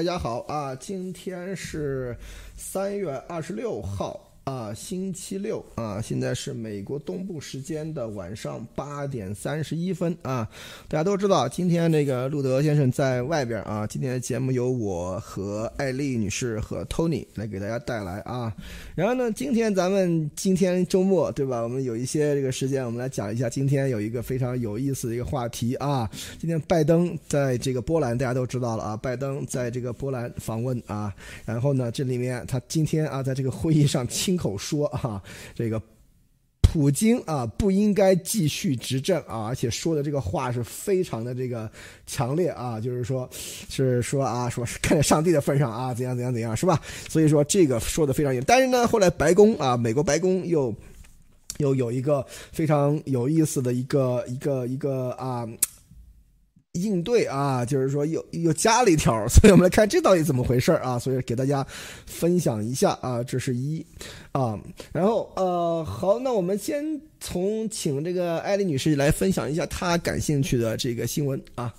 大家好啊！今天是三月二十六号。啊，星期六啊，现在是美国东部时间的晚上八点三十一分啊。大家都知道，今天那个路德先生在外边啊。今天的节目由我和艾丽女士和 Tony 来给大家带来啊。然后呢，今天咱们今天周末对吧？我们有一些这个时间，我们来讲一下今天有一个非常有意思的一个话题啊。今天拜登在这个波兰，大家都知道了啊。拜登在这个波兰访问啊，然后呢，这里面他今天啊，在这个会议上亲。口说啊，这个普京啊不应该继续执政啊，而且说的这个话是非常的这个强烈啊，就是说，是说啊，说是看在上帝的份上啊，怎样怎样怎样，是吧？所以说这个说的非常严。但是呢，后来白宫啊，美国白宫又又有一个非常有意思的一个一个一个啊。应对啊，就是说又又加了一条，所以我们来看这到底怎么回事啊？所以给大家分享一下啊，这是一啊，然后呃，好，那我们先从请这个艾丽女士来分享一下她感兴趣的这个新闻啊。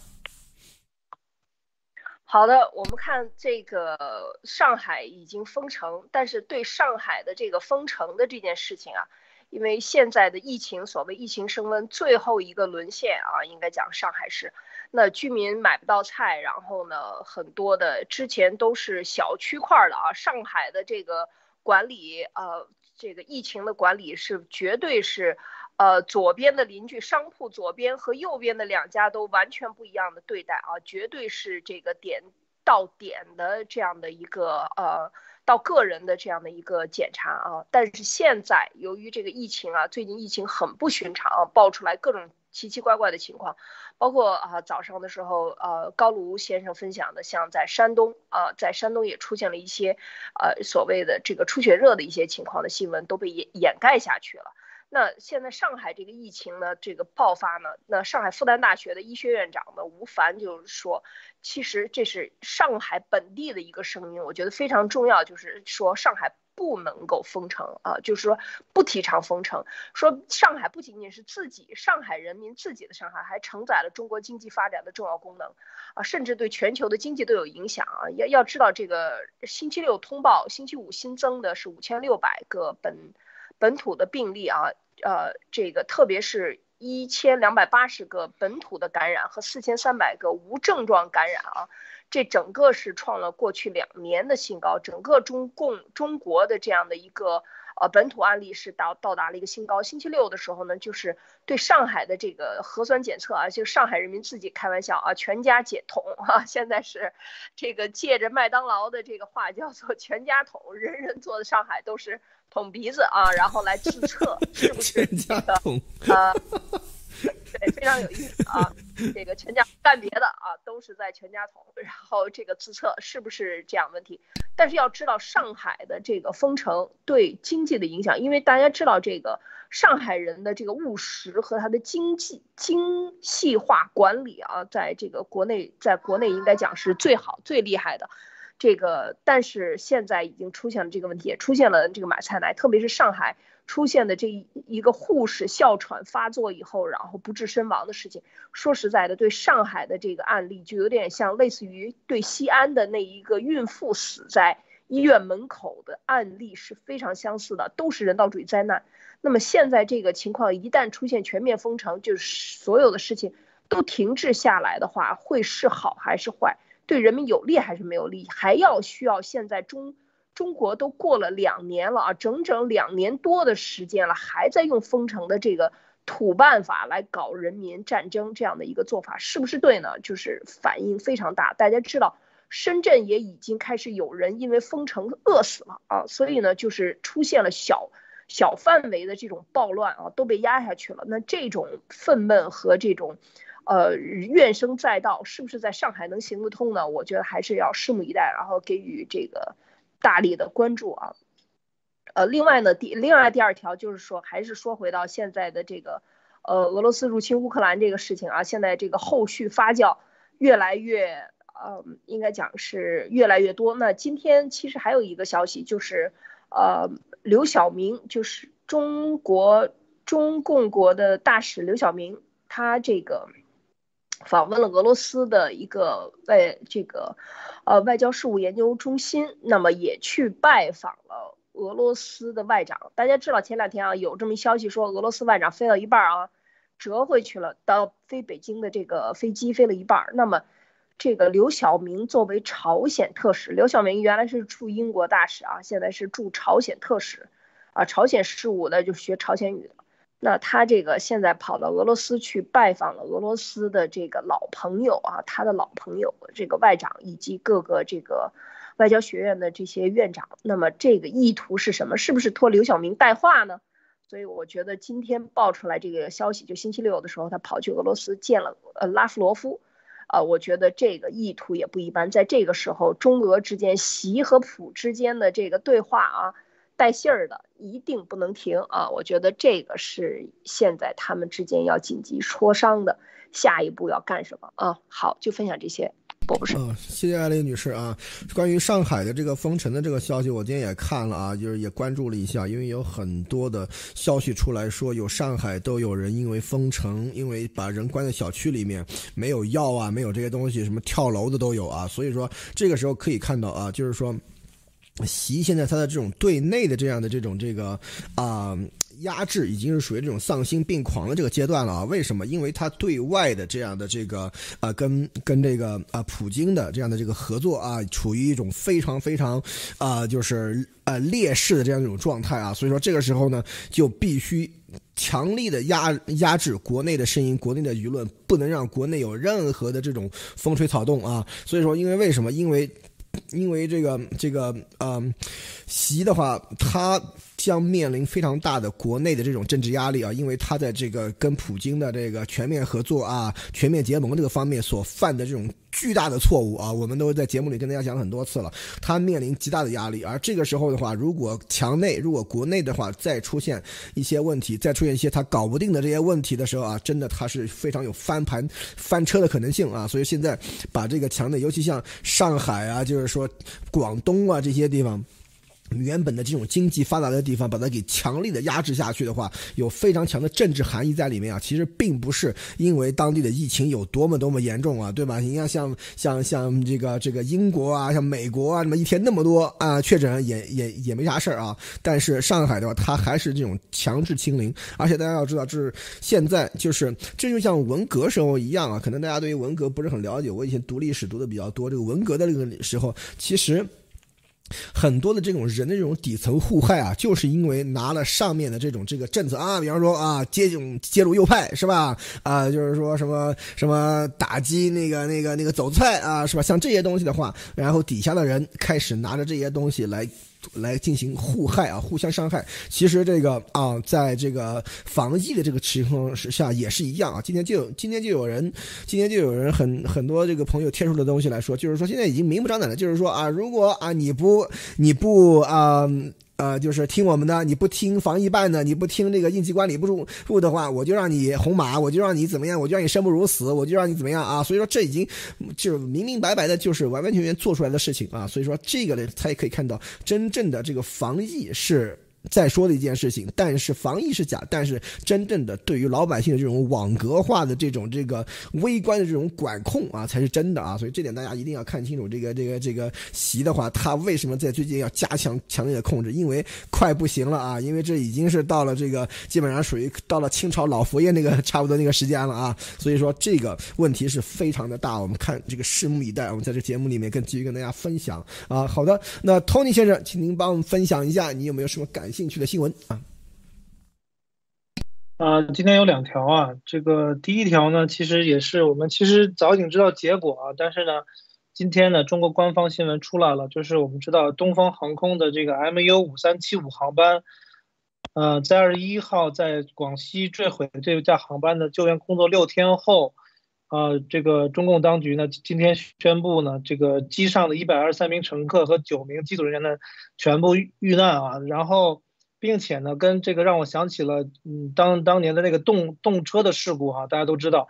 好的，我们看这个上海已经封城，但是对上海的这个封城的这件事情啊。因为现在的疫情，所谓疫情升温最后一个沦陷啊，应该讲上海市，那居民买不到菜，然后呢，很多的之前都是小区块的啊，上海的这个管理，呃，这个疫情的管理是绝对是，呃，左边的邻居商铺左边和右边的两家都完全不一样的对待啊，绝对是这个点到点的这样的一个呃。到个人的这样的一个检查啊，但是现在由于这个疫情啊，最近疫情很不寻常啊，爆出来各种奇奇怪怪的情况，包括啊早上的时候，呃高卢先生分享的，像在山东啊，在山东也出现了一些呃所谓的这个出血热的一些情况的新闻都被掩掩盖下去了。那现在上海这个疫情呢，这个爆发呢，那上海复旦大学的医学院长呢吴凡就是说，其实这是上海本地的一个声音，我觉得非常重要，就是说上海不能够封城啊，就是说不提倡封城，说上海不仅仅是自己上海人民自己的上海，还承载了中国经济发展的重要功能啊，甚至对全球的经济都有影响啊。要要知道这个星期六通报，星期五新增的是五千六百个本。本土的病例啊，呃，这个特别是一千两百八十个本土的感染和四千三百个无症状感染啊，这整个是创了过去两年的新高，整个中共中国的这样的一个。呃，本土案例是到到达了一个新高。星期六的时候呢，就是对上海的这个核酸检测啊，就上海人民自己开玩笑啊，全家解桶啊，现在是这个借着麦当劳的这个话叫做全家桶，人人坐在上海都是捅鼻子啊，然后来自测是不是全家桶啊。对，非常有意思啊！这个全家干别的啊，都是在全家桶，然后这个自测是不是这样问题？但是要知道上海的这个封城对经济的影响，因为大家知道这个上海人的这个务实和他的经济精细化管理啊，在这个国内，在国内应该讲是最好最厉害的。这个，但是现在已经出现了这个问题，也出现了这个买菜难，特别是上海出现的这一一个护士哮喘发作以后，然后不治身亡的事情。说实在的，对上海的这个案例，就有点像类似于对西安的那一个孕妇死在医院门口的案例是非常相似的，都是人道主义灾难。那么现在这个情况一旦出现全面封城，就是所有的事情都停滞下来的话，会是好还是坏？对人民有利还是没有利？还要需要现在中中国都过了两年了啊，整整两年多的时间了，还在用封城的这个土办法来搞人民战争，这样的一个做法是不是对呢？就是反应非常大。大家知道，深圳也已经开始有人因为封城饿死了啊，所以呢，就是出现了小小范围的这种暴乱啊，都被压下去了。那这种愤懑和这种。呃，怨声载道，是不是在上海能行得通呢？我觉得还是要拭目以待，然后给予这个大力的关注啊。呃，另外呢，第另外第二条就是说，还是说回到现在的这个呃俄罗斯入侵乌克兰这个事情啊，现在这个后续发酵越来越呃，应该讲是越来越多。那今天其实还有一个消息，就是呃刘晓明，就是中国中共国的大使刘晓明，他这个。访问了俄罗斯的一个外这个呃外交事务研究中心，那么也去拜访了俄罗斯的外长。大家知道前两天啊有这么一消息说，俄罗斯外长飞到一半啊折回去了，到飞北京的这个飞机飞了一半。那么这个刘晓明作为朝鲜特使，刘晓明原来是驻英国大使啊，现在是驻朝鲜特使啊，朝鲜事务的就学朝鲜语的。那他这个现在跑到俄罗斯去拜访了俄罗斯的这个老朋友啊，他的老朋友这个外长以及各个这个外交学院的这些院长。那么这个意图是什么？是不是托刘晓明带话呢？所以我觉得今天爆出来这个消息，就星期六的时候他跑去俄罗斯见了呃拉夫罗夫，啊，我觉得这个意图也不一般。在这个时候，中俄之间习和普之间的这个对话啊。带信儿的一定不能停啊！我觉得这个是现在他们之间要紧急磋商的，下一步要干什么啊？好，就分享这些，我不是。嗯，谢谢艾丽女士啊。关于上海的这个封城的这个消息，我今天也看了啊，就是也关注了一下，因为有很多的消息出来说，有上海都有人因为封城，因为把人关在小区里面，没有药啊，没有这些东西，什么跳楼的都有啊。所以说这个时候可以看到啊，就是说。习现在他的这种对内的这样的这种这个啊压制，已经是属于这种丧心病狂的这个阶段了啊？为什么？因为他对外的这样的这个啊跟跟这个啊普京的这样的这个合作啊，处于一种非常非常啊就是呃劣势的这样一种状态啊。所以说这个时候呢，就必须强力的压压制国内的声音，国内的舆论，不能让国内有任何的这种风吹草动啊。所以说，因为为什么？因为因为这个这个嗯，习的话，他将面临非常大的国内的这种政治压力啊，因为他在这个跟普京的这个全面合作啊、全面结盟这个方面所犯的这种。巨大的错误啊！我们都在节目里跟大家讲了很多次了。他面临极大的压力，而这个时候的话，如果墙内、如果国内的话再出现一些问题，再出现一些他搞不定的这些问题的时候啊，真的他是非常有翻盘、翻车的可能性啊！所以现在把这个墙内，尤其像上海啊，就是说广东啊这些地方。原本的这种经济发达的地方，把它给强力的压制下去的话，有非常强的政治含义在里面啊。其实并不是因为当地的疫情有多么多么严重啊，对吧？你看像像像这个这个英国啊，像美国啊，那么一天那么多啊确诊也也也没啥事儿啊。但是上海的话，它还是这种强制清零，而且大家要知道，这是现在就是这就像文革时候一样啊。可能大家对于文革不是很了解，我以前读历史读的比较多，这个文革的这个时候，其实。很多的这种人的这种底层互害啊，就是因为拿了上面的这种这个政策啊，比方说啊，接种揭露右派是吧？啊，就是说什么什么打击那个那个那个走菜啊，是吧？像这些东西的话，然后底下的人开始拿着这些东西来。来进行互害啊，互相伤害。其实这个啊，在这个防疫的这个情况下也是一样啊。今天就今天就有人，今天就有人很很多这个朋友贴出的东西来说，就是说现在已经明目张胆的，就是说啊，如果啊你不你不啊。呃，就是听我们的，你不听防疫办的，你不听这个应急管理部部的话，我就让你红马，我就让你怎么样，我就让你生不如死，我就让你怎么样啊！所以说这已经就明明白白的，就是完完全全做出来的事情啊！所以说这个呢，他也可以看到真正的这个防疫是。再说的一件事情，但是防疫是假，但是真正的对于老百姓的这种网格化的这种这个微观的这种管控啊，才是真的啊！所以这点大家一定要看清楚。这个这个这个习的话，他为什么在最近要加强强烈的控制？因为快不行了啊！因为这已经是到了这个基本上属于到了清朝老佛爷那个差不多那个时间了啊！所以说这个问题是非常的大，我们看这个拭目以待。我们在这节目里面跟继续跟大家分享啊。好的，那 Tony 先生，请您帮我们分享一下，你有没有什么感？兴趣的新闻啊，啊，今天有两条啊。这个第一条呢，其实也是我们其实早已经知道结果啊，但是呢，今天呢，中国官方新闻出来了，就是我们知道东方航空的这个 MU 五三七五航班，呃，在二十一号在广西坠毁的这架航班的救援工作六天后，啊，这个中共当局呢，今天宣布呢，这个机上的一百二十三名乘客和九名机组人员呢，全部遇难啊，然后。并且呢，跟这个让我想起了，嗯，当当年的那个动动车的事故哈，大家都知道，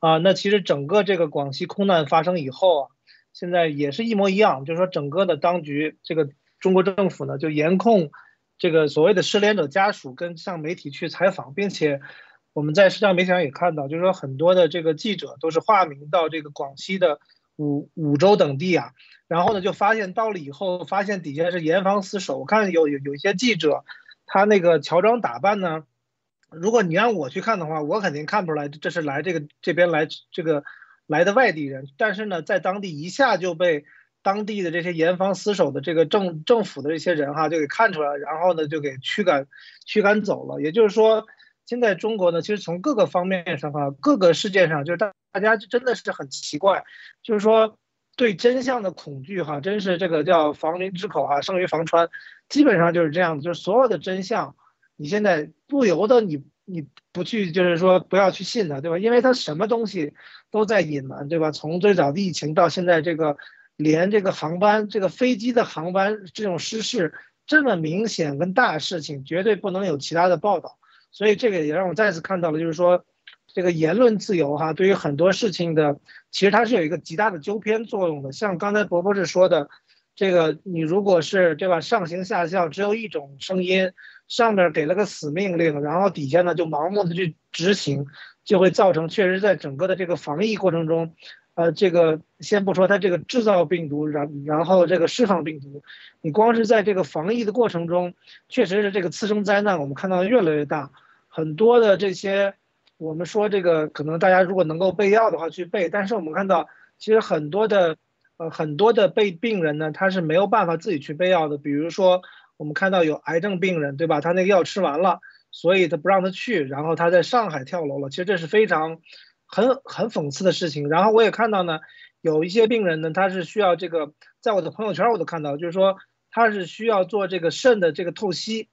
啊，那其实整个这个广西空难发生以后啊，现在也是一模一样，就是说整个的当局，这个中国政府呢，就严控这个所谓的失联者家属跟向媒体去采访，并且，我们在社交媒体上也看到，就是说很多的这个记者都是化名到这个广西的五五州等地啊，然后呢就发现到了以后，发现底下是严防死守。我看有有有一些记者，他那个乔装打扮呢，如果你让我去看的话，我肯定看不出来这是来这个这边来这个来的外地人，但是呢，在当地一下就被。当地的这些严防死守的这个政政府的这些人哈，就给看出来，然后呢就给驱赶驱赶走了。也就是说，现在中国呢，其实从各个方面上哈，各个事件上，就是大大家真的是很奇怪，就是说对真相的恐惧哈，真是这个叫防民之口哈，胜于防川，基本上就是这样子，就是所有的真相，你现在不由得你你不去，就是说不要去信它，对吧？因为它什么东西都在隐瞒，对吧？从最早的疫情到现在这个。连这个航班，这个飞机的航班这种失事这么明显跟大事情，绝对不能有其他的报道。所以这个也让我再次看到了，就是说，这个言论自由哈，对于很多事情的，其实它是有一个极大的纠偏作用的。像刚才伯博士说的，这个你如果是对吧，上行下效，只有一种声音，上面给了个死命令，然后底下呢就盲目的去执行，就会造成确实在整个的这个防疫过程中。呃，这个先不说它这个制造病毒，然然后这个释放病毒，你光是在这个防疫的过程中，确实是这个次生灾难，我们看到越来越大。很多的这些，我们说这个可能大家如果能够备药的话去备，但是我们看到其实很多的，呃，很多的被病人呢，他是没有办法自己去备药的。比如说我们看到有癌症病人，对吧？他那个药吃完了，所以他不让他去，然后他在上海跳楼了。其实这是非常。很很讽刺的事情，然后我也看到呢，有一些病人呢，他是需要这个，在我的朋友圈我都看到，就是说他是需要做这个肾的这个透析，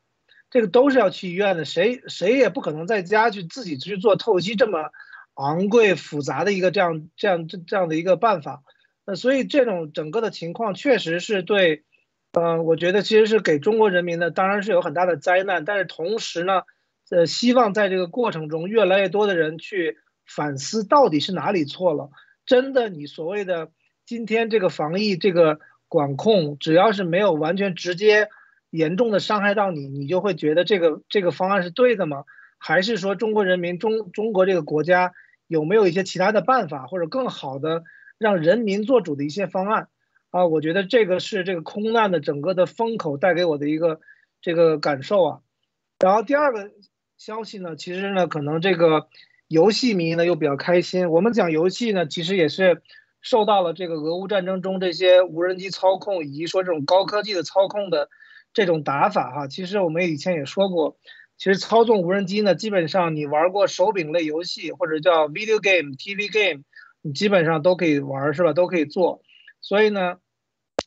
这个都是要去医院的，谁谁也不可能在家去自己去做透析这么昂贵复杂的一个这样这样这这样的一个办法，那所以这种整个的情况确实是对，嗯，我觉得其实是给中国人民呢，当然是有很大的灾难，但是同时呢，呃，希望在这个过程中越来越多的人去。反思到底是哪里错了？真的，你所谓的今天这个防疫这个管控，只要是没有完全直接严重的伤害到你，你就会觉得这个这个方案是对的吗？还是说中国人民中中国这个国家有没有一些其他的办法，或者更好的让人民做主的一些方案？啊，我觉得这个是这个空难的整个的风口带给我的一个这个感受啊。然后第二个消息呢，其实呢，可能这个。游戏迷呢又比较开心。我们讲游戏呢，其实也是受到了这个俄乌战争中这些无人机操控以及说这种高科技的操控的这种打法哈。其实我们以前也说过，其实操纵无人机呢，基本上你玩过手柄类游戏或者叫 video game、TV game，你基本上都可以玩是吧？都可以做。所以呢，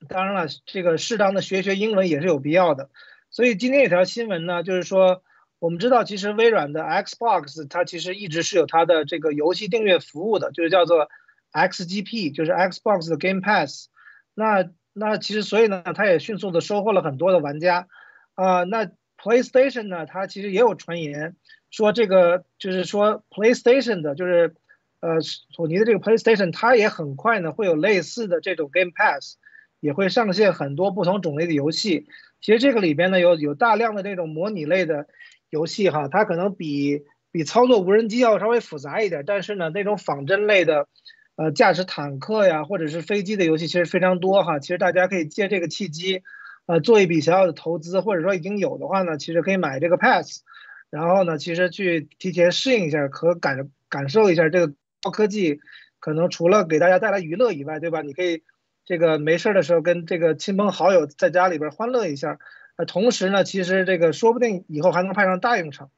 当然了，这个适当的学学英文也是有必要的。所以今天有条新闻呢，就是说。我们知道，其实微软的 Xbox 它其实一直是有它的这个游戏订阅服务的，就是叫做 XGP，就是 Xbox 的 Game Pass。那那其实所以呢，它也迅速的收获了很多的玩家。啊，那 PlayStation 呢，它其实也有传言说这个就是说 PlayStation 的，就是呃索尼的这个 PlayStation，它也很快呢会有类似的这种 Game Pass，也会上线很多不同种类的游戏。其实这个里边呢有有大量的这种模拟类的。游戏哈，它可能比比操作无人机要稍微复杂一点，但是呢，那种仿真类的，呃，驾驶坦克呀，或者是飞机的游戏其实非常多哈。其实大家可以借这个契机，呃，做一笔小小的投资，或者说已经有的话呢，其实可以买这个 Pass，然后呢，其实去提前适应一下，可感感受一下这个高科技，可能除了给大家带来娱乐以外，对吧？你可以这个没事的时候跟这个亲朋好友在家里边欢乐一下。呃，同时呢，其实这个说不定以后还能派上大用场。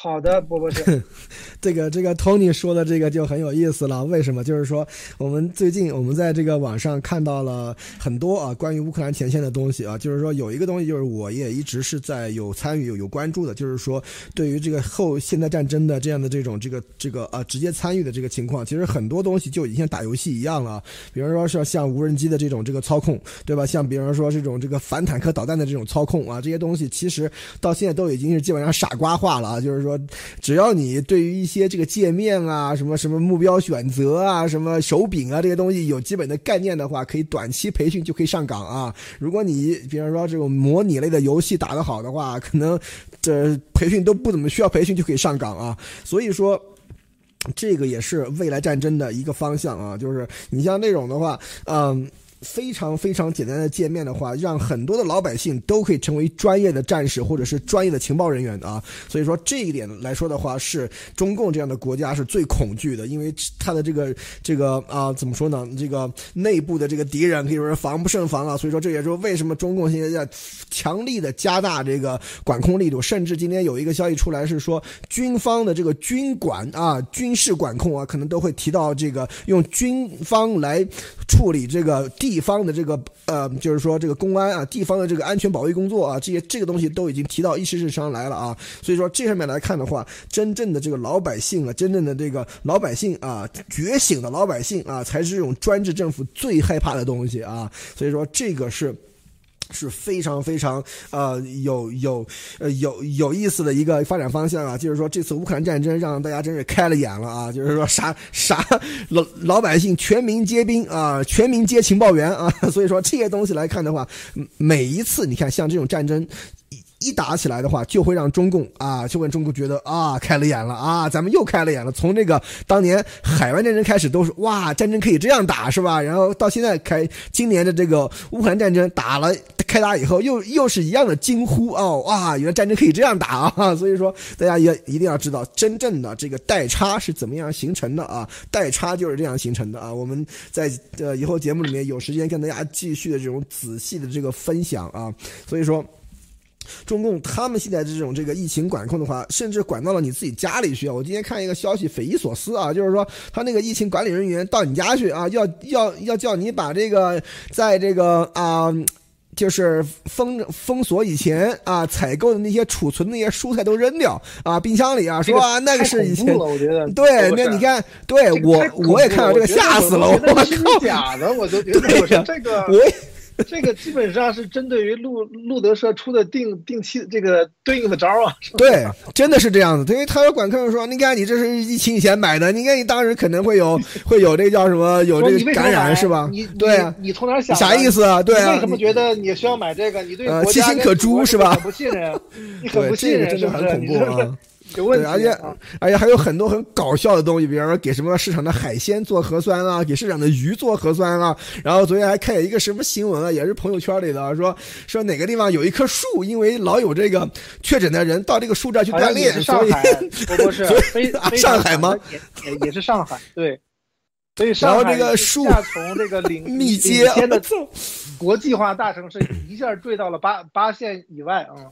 好的，波波是，这个这个 Tony 说的这个就很有意思了。为什么？就是说，我们最近我们在这个网上看到了很多啊关于乌克兰前线的东西啊。就是说，有一个东西，就是我也一直是在有参与有有关注的，就是说，对于这个后现代战争的这样的这种这个这个啊直接参与的这个情况，其实很多东西就已经像打游戏一样了。比如说是像无人机的这种这个操控，对吧？像比如说这种这个反坦克导弹的这种操控啊，这些东西其实到现在都已经是基本上傻瓜化了啊。就是说。说，只要你对于一些这个界面啊、什么什么目标选择啊、什么手柄啊这些东西有基本的概念的话，可以短期培训就可以上岗啊。如果你比方说这种模拟类的游戏打得好的话，可能这培训都不怎么需要培训就可以上岗啊。所以说。这个也是未来战争的一个方向啊，就是你像那种的话，嗯。非常非常简单的界面的话，让很多的老百姓都可以成为专业的战士或者是专业的情报人员啊。所以说这一点来说的话，是中共这样的国家是最恐惧的，因为他的这个这个啊，怎么说呢？这个内部的这个敌人可以说是防不胜防啊。所以说这也是为什么中共现在在强力的加大这个管控力度，甚至今天有一个消息出来是说，军方的这个军管啊、军事管控啊，可能都会提到这个用军方来处理这个。地方的这个呃，就是说这个公安啊，地方的这个安全保卫工作啊，这些这个东西都已经提到议事日上来了啊。所以说这上面来看的话，真正的这个老百姓啊，真正的这个老百姓啊，觉醒的老百姓啊，才是这种专制政府最害怕的东西啊。所以说这个是。是非常非常呃有有呃有有意思的一个发展方向啊，就是说这次乌克兰战争让大家真是开了眼了啊，就是说啥啥老老百姓全民皆兵啊，全民皆情报员啊，所以说这些东西来看的话，每一次你看像这种战争。一打起来的话，就会让中共啊，就会中共觉得啊，开了眼了啊，咱们又开了眼了。从这个当年海湾战争开始，都是哇，战争可以这样打，是吧？然后到现在开今年的这个乌克兰战争打了开打以后，又又是一样的惊呼哦，哇，原来战争可以这样打啊！所以说，大家也一定要知道，真正的这个代差是怎么样形成的啊？代差就是这样形成的啊！我们在呃以后节目里面有时间跟大家继续的这种仔细的这个分享啊，所以说。中共他们现在这种这个疫情管控的话，甚至管到了你自己家里去。我今天看一个消息，匪夷所思啊，就是说他那个疫情管理人员到你家去啊，要要要叫你把这个在这个啊，就是封封锁以前啊采购的那些储存那些蔬菜都扔掉啊，冰箱里啊，说啊那个是以前 对，那你看，对我我也看到这个吓死了，我靠，假的，我都觉得这个我。这个基本上是针对于路路德社出的定定期这个对应的招啊。对，真的是这样子。因为他有管客说：“你看，你这是疫情以前买的，你看你当时可能会有 会有这个叫什么，有这个感染是吧？对啊，你从哪想？啥意思啊？对啊，为什么觉得你需要买这个？你对呃其心可诛是吧？不信任，你很不信任，真的很恐怖啊。对，而且而且还有很多很搞笑的东西，比方说给什么市场的海鲜做核酸啊，给市场的鱼做核酸啊。然后昨天还看见一个什么新闻啊，也是朋友圈里的，说说哪个地方有一棵树，因为老有这个确诊的人到这个树这儿去锻炼，所以不是上海吗？也也是上海，对。所以然后这个树从这个领 密接的 国际化大城市一下坠到了八八线以外啊。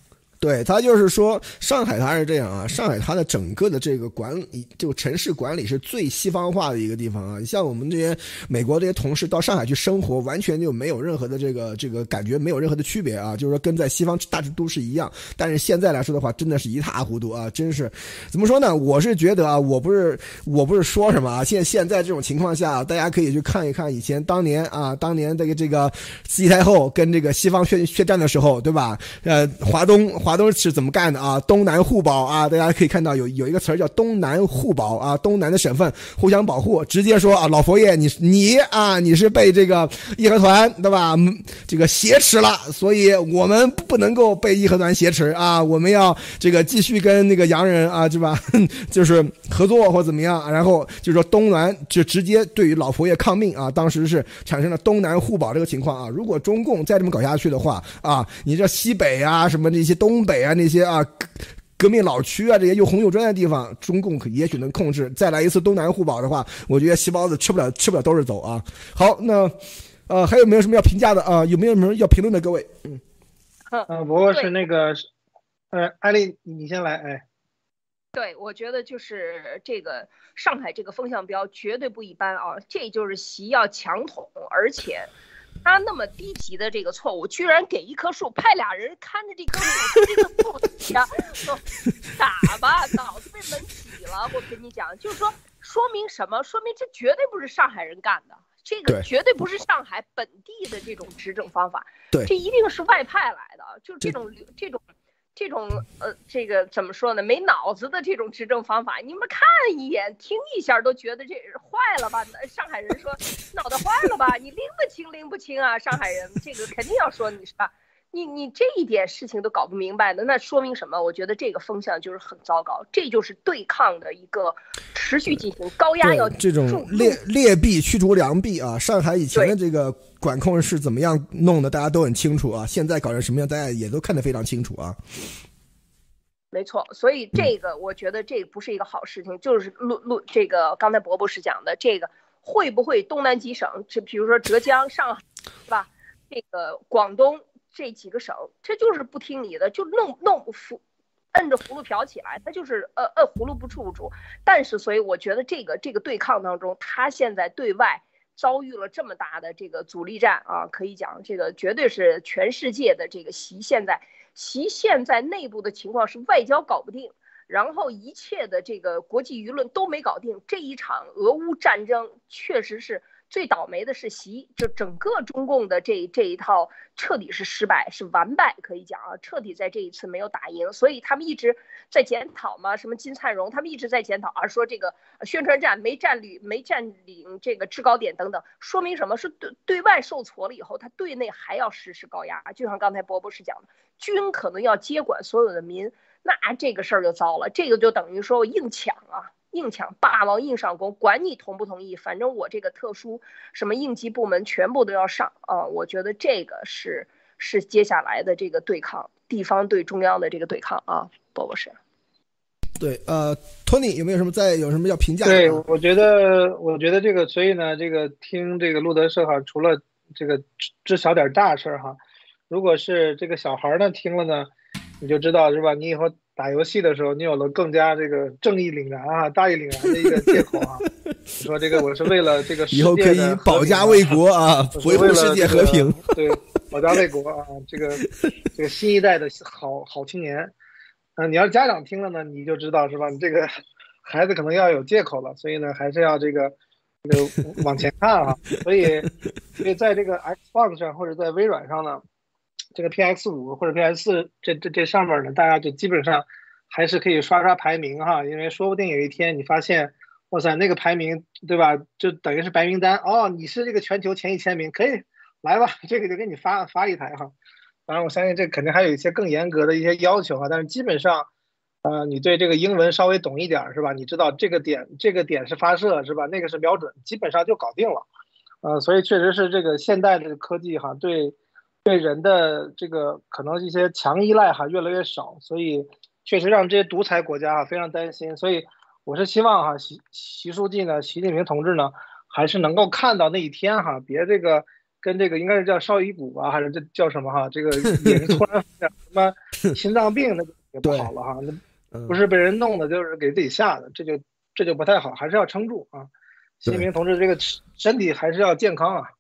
对他就是说，上海它是这样啊，上海它的整个的这个管理，就城市管理是最西方化的一个地方啊。像我们这些美国这些同事到上海去生活，完全就没有任何的这个这个感觉，没有任何的区别啊。就是说跟在西方大都市一样。但是现在来说的话，真的是一塌糊涂啊！真是怎么说呢？我是觉得啊，我不是我不是说什么啊。现现在这种情况下，大家可以去看一看以前当年啊，当年这个这个慈禧太后跟这个西方血血战的时候，对吧？呃，华东。华东是怎么干的啊？东南互保啊！大家可以看到有有一个词儿叫东南互保啊，东南的省份互相保护。直接说啊，老佛爷，你你啊，你是被这个义和团对吧？这个挟持了，所以我们不能够被义和团挟持啊！我们要这个继续跟那个洋人啊，对吧？就是合作或怎么样？然 后就说东南就直接对于老佛爷抗命啊！当时是产生了东南互保这个情况啊！如果中共再这么搞下去的话啊，你这西北啊什么这些东。东北啊，那些啊，革命老区啊，这些又红又专的地方，中共可也许能控制。再来一次东南互保的话，我觉得细胞子吃不了，吃不了兜着走啊。好，那呃，还有没有什么要评价的啊？有没有什么要评论的？各位，嗯，呃，不过是那个，呃，艾丽，你先来，哎，对，我觉得就是这个上海这个风向标绝对不一般啊，这就是习要强统，而且。他那么低级的这个错误，居然给一棵树派俩人看着这棵树，这个树呀，说打吧，脑子被门挤了。我跟你讲，就是说，说明什么？说明这绝对不是上海人干的，这个绝对不是上海本地的这种执政方法，对，这一定是外派来的，就这种这种这这种呃，这个怎么说呢？没脑子的这种执政方法，你们看一眼、听一下都觉得这坏了吧？上海人说脑袋坏了吧？你拎得清拎不清啊？上海人这个肯定要说你是吧？你你这一点事情都搞不明白的，那说明什么？我觉得这个风向就是很糟糕，这就是对抗的一个持续进行，高压要这种劣劣币驱逐良币啊！上海以前的这个管控是怎么样弄的，大家都很清楚啊。现在搞成什么样，大家也都看得非常清楚啊。没错，所以这个我觉得这不是一个好事情，就是录录这个刚才伯博士讲的这个会不会东南几省，就比如说浙江、上海，是吧？这个广东。这几个省，这就是不听你的，就弄弄扶，摁着葫芦瓢起来，他就是呃摁葫芦不住住。但是，所以我觉得这个这个对抗当中，他现在对外遭遇了这么大的这个阻力战啊，可以讲这个绝对是全世界的这个习现在习现在内部的情况是外交搞不定，然后一切的这个国际舆论都没搞定，这一场俄乌战争确实是。最倒霉的是习，就整个中共的这这一套彻底是失败，是完败，可以讲啊，彻底在这一次没有打赢，所以他们一直在检讨嘛，什么金灿荣，他们一直在检讨啊，说这个宣传战没占领，没占领这个制高点等等，说明什么？是对对外受挫了以后，他对内还要实施高压，就像刚才波博士讲的，军可能要接管所有的民，那这个事儿就糟了，这个就等于说我硬抢啊。硬抢霸王硬上弓，管你同不同意，反正我这个特殊什么应急部门全部都要上啊！我觉得这个是是接下来的这个对抗，地方对中央的这个对抗啊，波博士。对，呃，托尼有没有什么在有什么要评价？对，我觉得，我觉得这个，所以呢，这个听这个路德社哈，除了这个知晓点大事儿哈，如果是这个小孩呢听了呢，你就知道是吧？你以后。打游戏的时候，你有了更加这个正义凛然啊、大义凛然的一个借口啊。说这个我是为了这个以后可以保家卫国啊，维护世界和平。对，保家卫国啊，这个这个新一代的好好青年。嗯，你要是家长听了呢，你就知道是吧？你这个 孩子可能要有借口了，所以呢，还是要这个这个往前看啊。所以，所以在这个 Xbox 上或者在微软上呢。这个 P X 五或者 P S 四这这这上面呢，大家就基本上还是可以刷刷排名哈，因为说不定有一天你发现，哇塞，那个排名对吧，就等于是白名单哦，你是这个全球前一千名，可以来吧，这个就给你发发一台哈。当然，我相信这肯定还有一些更严格的一些要求哈，但是基本上，呃，你对这个英文稍微懂一点是吧？你知道这个点这个点是发射是吧？那个是瞄准，基本上就搞定了。呃，所以确实是这个现代的科技哈，对。对人的这个可能一些强依赖哈越来越少，所以确实让这些独裁国家啊非常担心。所以我是希望哈习习书记呢，习近平同志呢，还是能够看到那一天哈，别这个跟这个应该是叫绍伊古吧，还是这叫什么哈，这个 也突然什么 心脏病那也不好了哈，那不是被人弄的，就是给自己吓的，这就这就不太好，还是要撑住啊。习近平同志这个身体还是要健康啊。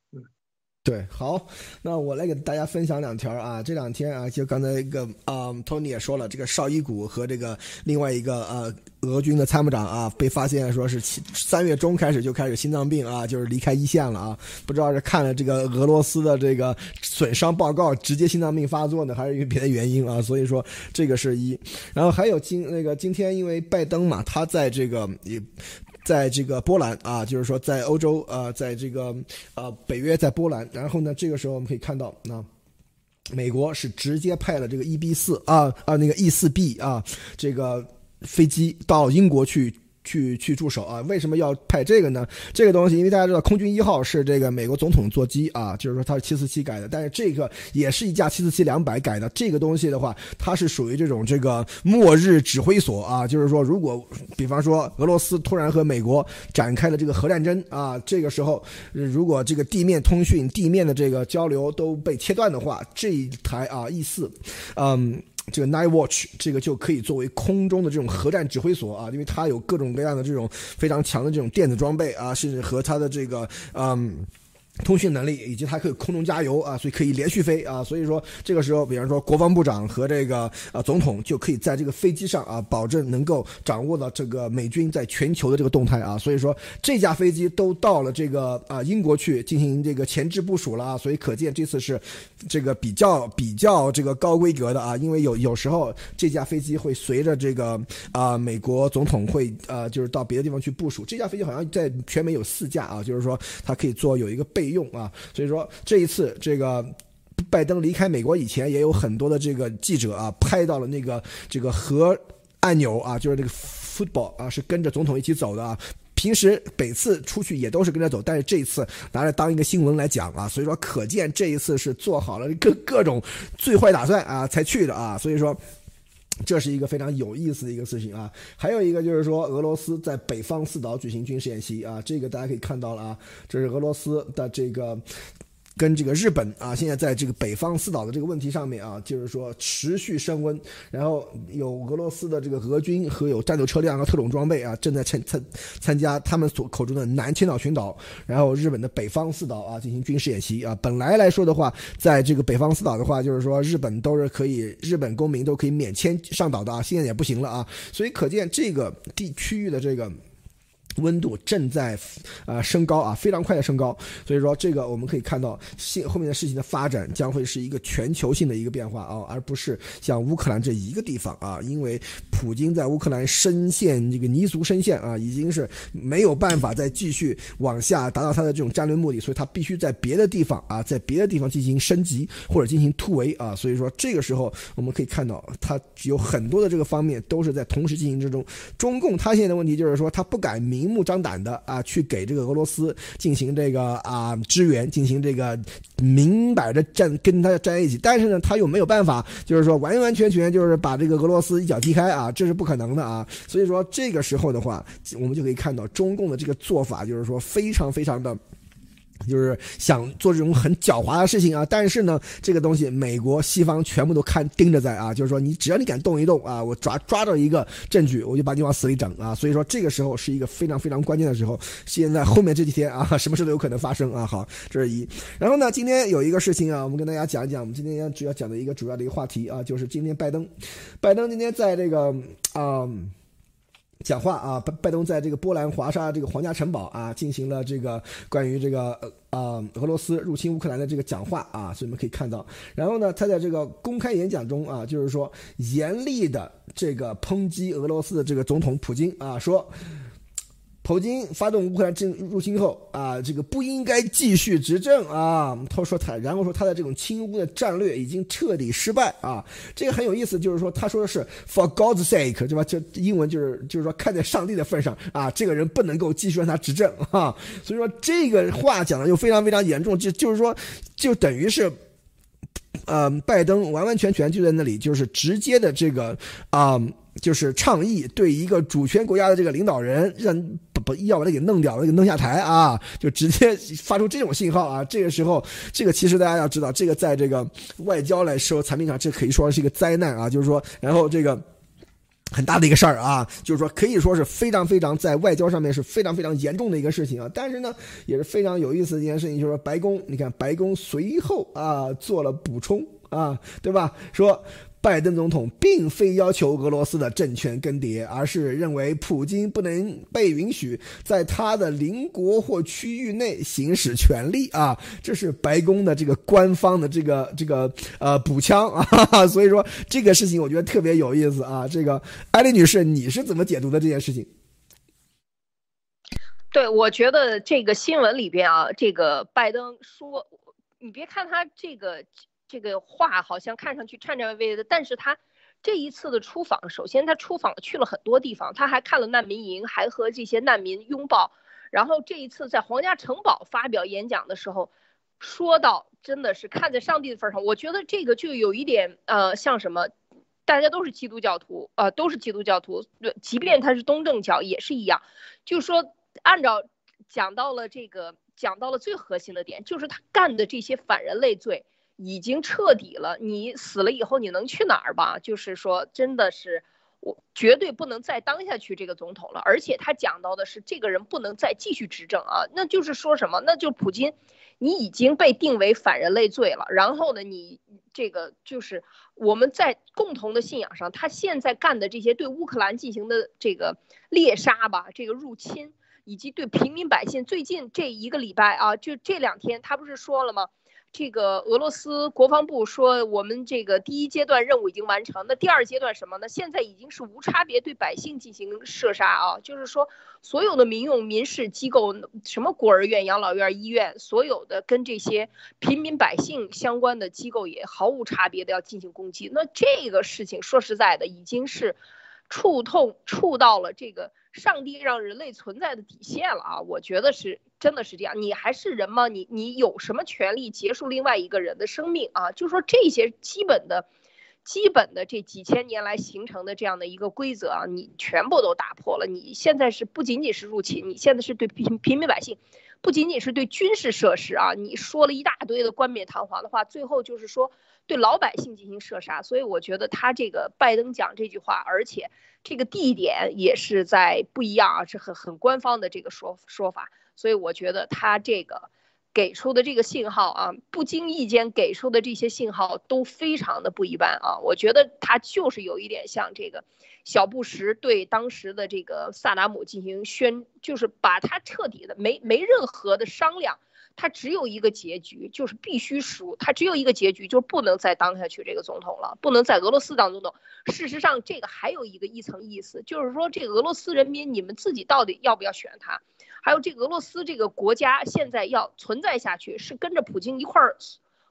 对，好，那我来给大家分享两条啊。这两天啊，就刚才一个啊，Tony 也说了，这个绍伊古和这个另外一个呃俄军的参谋长啊，被发现说是三月中开始就开始心脏病啊，就是离开一线了啊。不知道是看了这个俄罗斯的这个损伤报告，直接心脏病发作呢，还是因为别的原因啊？所以说这个是一。然后还有今那个今天因为拜登嘛，他在这个也。在这个波兰啊，就是说在欧洲呃，在这个呃北约在波兰，然后呢，这个时候我们可以看到，那美国是直接派了这个 E B 四啊啊那个 E 四 B 啊这个飞机到英国去。去去驻守啊？为什么要派这个呢？这个东西，因为大家知道，空军一号是这个美国总统座机啊，就是说它是七四七改的，但是这个也是一架七四七两百改的。这个东西的话，它是属于这种这个末日指挥所啊，就是说，如果比方说俄罗斯突然和美国展开了这个核战争啊，这个时候如果这个地面通讯、地面的这个交流都被切断的话，这一台啊 E 四，嗯。这个 Night Watch 这个就可以作为空中的这种核战指挥所啊，因为它有各种各样的这种非常强的这种电子装备啊，甚至和它的这个嗯通讯能力以及它可以空中加油啊，所以可以连续飞啊，所以说这个时候，比方说国防部长和这个呃总统就可以在这个飞机上啊，保证能够掌握到这个美军在全球的这个动态啊，所以说这架飞机都到了这个啊英国去进行这个前置部署了啊，所以可见这次是这个比较比较这个高规格的啊，因为有有时候这架飞机会随着这个啊美国总统会呃就是到别的地方去部署，这架飞机好像在全美有四架啊，就是说它可以做有一个备。用啊，所以说这一次这个拜登离开美国以前，也有很多的这个记者啊拍到了那个这个核按钮啊，就是这个 football 啊，是跟着总统一起走的啊。平时每次出去也都是跟着走，但是这一次拿来当一个新闻来讲啊，所以说可见这一次是做好了各各种最坏打算啊才去的啊，所以说这是一个非常有意思的一个事情啊。还有一个就是说，俄罗斯在北方四岛举行军事演习啊，这个大家可以看到了啊，这是俄罗斯的这个。跟这个日本啊，现在在这个北方四岛的这个问题上面啊，就是说持续升温。然后有俄罗斯的这个俄军和有战斗车辆和特种装备啊，正在参参参加他们所口中的南千岛群岛，然后日本的北方四岛啊进行军事演习啊。本来来说的话，在这个北方四岛的话，就是说日本都是可以，日本公民都可以免签上岛的啊，现在也不行了啊。所以可见这个地区域的这个。温度正在啊升高啊，非常快的升高，所以说这个我们可以看到，现后面的事情的发展将会是一个全球性的一个变化啊，而不是像乌克兰这一个地方啊，因为普京在乌克兰深陷这个泥足深陷啊，已经是没有办法再继续往下达到他的这种战略目的，所以他必须在别的地方啊，在别的地方进行升级或者进行突围啊，所以说这个时候我们可以看到，他有很多的这个方面都是在同时进行之中。中共他现在的问题就是说，他不敢明。明目张胆的啊，去给这个俄罗斯进行这个啊支援，进行这个明摆着站跟他站在一起，但是呢，他又没有办法，就是说完完全全就是把这个俄罗斯一脚踢开啊，这是不可能的啊。所以说这个时候的话，我们就可以看到中共的这个做法，就是说非常非常的。就是想做这种很狡猾的事情啊，但是呢，这个东西美国西方全部都看盯着在啊，就是说你只要你敢动一动啊，我抓抓到一个证据，我就把你往死里整啊。所以说这个时候是一个非常非常关键的时候。现在后面这几天啊，什么事都有可能发生啊。好，这是一。然后呢，今天有一个事情啊，我们跟大家讲一讲。我们今天主要讲的一个主要的一个话题啊，就是今天拜登，拜登今天在这个啊。讲话啊，拜拜登在这个波兰华沙这个皇家城堡啊，进行了这个关于这个呃俄罗斯入侵乌克兰的这个讲话啊，所以我们可以看到，然后呢，他在这个公开演讲中啊，就是说严厉的这个抨击俄罗斯的这个总统普京啊，说。普京发动乌克兰进入侵后啊，这个不应该继续执政啊。他说他，然后说他的这种亲乌的战略已经彻底失败啊。这个很有意思，就是说他说的是 for God's sake，对吧？这英文就是就是说看在上帝的份上啊，这个人不能够继续让他执政啊。所以说这个话讲的又非常非常严重，就就是说就等于是，呃，拜登完完全全就在那里就是直接的这个啊。就是倡议对一个主权国家的这个领导人，让不不要把他给弄掉，给弄下台啊！就直接发出这种信号啊！这个时候，这个其实大家要知道，这个在这个外交来说，产品上这可以说是一个灾难啊！就是说，然后这个很大的一个事儿啊，就是说可以说是非常非常在外交上面是非常非常严重的一个事情啊！但是呢，也是非常有意思的一件事情，就是说白宫，你看白宫随后啊做了补充啊，对吧？说。拜登总统并非要求俄罗斯的政权更迭，而是认为普京不能被允许在他的邻国或区域内行使权力啊！这是白宫的这个官方的这个这个呃补枪啊！所以说这个事情我觉得特别有意思啊！这个艾丽女士，你是怎么解读的这件事情？对，我觉得这个新闻里边啊，这个拜登说，你别看他这个。这个话好像看上去颤颤巍巍的，但是他这一次的出访，首先他出访去了很多地方，他还看了难民营，还和这些难民拥抱。然后这一次在皇家城堡发表演讲的时候，说到真的是看在上帝的份上，我觉得这个就有一点呃像什么，大家都是基督教徒呃都是基督教徒，即便他是东正教也是一样，就是说按照讲到了这个讲到了最核心的点，就是他干的这些反人类罪。已经彻底了。你死了以后，你能去哪儿吧？就是说，真的是，我绝对不能再当下去这个总统了。而且他讲到的是，这个人不能再继续执政啊，那就是说什么？那就普京，你已经被定为反人类罪了。然后呢，你这个就是我们在共同的信仰上，他现在干的这些对乌克兰进行的这个猎杀吧，这个入侵。以及对平民百姓，最近这一个礼拜啊，就这两天，他不是说了吗？这个俄罗斯国防部说，我们这个第一阶段任务已经完成，那第二阶段什么呢？现在已经是无差别对百姓进行射杀啊，就是说所有的民用民事机构，什么孤儿院、养老院、医院，所有的跟这些平民百姓相关的机构也毫无差别的要进行攻击。那这个事情说实在的，已经是触痛触到了这个。上帝让人类存在的底线了啊！我觉得是真的是这样。你还是人吗？你你有什么权利结束另外一个人的生命啊？就说这些基本的、基本的这几千年来形成的这样的一个规则啊，你全部都打破了。你现在是不仅仅是入侵，你现在是对平平民百姓，不仅仅是对军事设施啊，你说了一大堆的冠冕堂皇的话，最后就是说对老百姓进行射杀。所以我觉得他这个拜登讲这句话，而且。这个地点也是在不一样啊，是很很官方的这个说说法，所以我觉得他这个给出的这个信号啊，不经意间给出的这些信号都非常的不一般啊，我觉得他就是有一点像这个小布什对当时的这个萨达姆进行宣，就是把他彻底的没没任何的商量。他只有一个结局，就是必须输。他只有一个结局，就是不能再当下去这个总统了，不能在俄罗斯当总统。事实上，这个还有一个一层意思，就是说，这俄罗斯人民，你们自己到底要不要选他？还有，这俄罗斯这个国家现在要存在下去，是跟着普京一块儿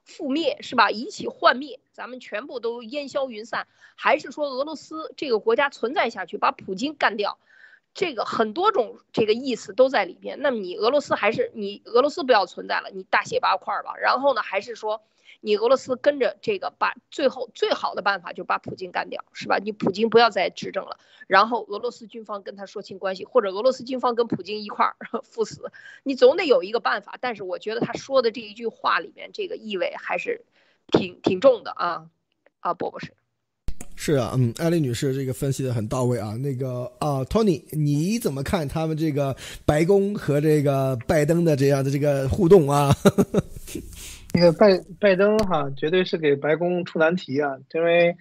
覆灭，是吧？一起幻灭，咱们全部都烟消云散，还是说俄罗斯这个国家存在下去，把普京干掉？这个很多种这个意思都在里边。那么你俄罗斯还是你俄罗斯不要存在了，你大卸八块吧。然后呢，还是说你俄罗斯跟着这个把最后最好的办法就把普京干掉，是吧？你普京不要再执政了。然后俄罗斯军方跟他说清关系，或者俄罗斯军方跟普京一块儿 赴死，你总得有一个办法。但是我觉得他说的这一句话里面这个意味还是挺挺重的啊啊，波波是。是啊，嗯，艾丽女士这个分析的很到位啊。那个啊，Tony，你怎么看他们这个白宫和这个拜登的这样的这个互动啊？那个拜拜登哈，绝对是给白宫出难题啊，因为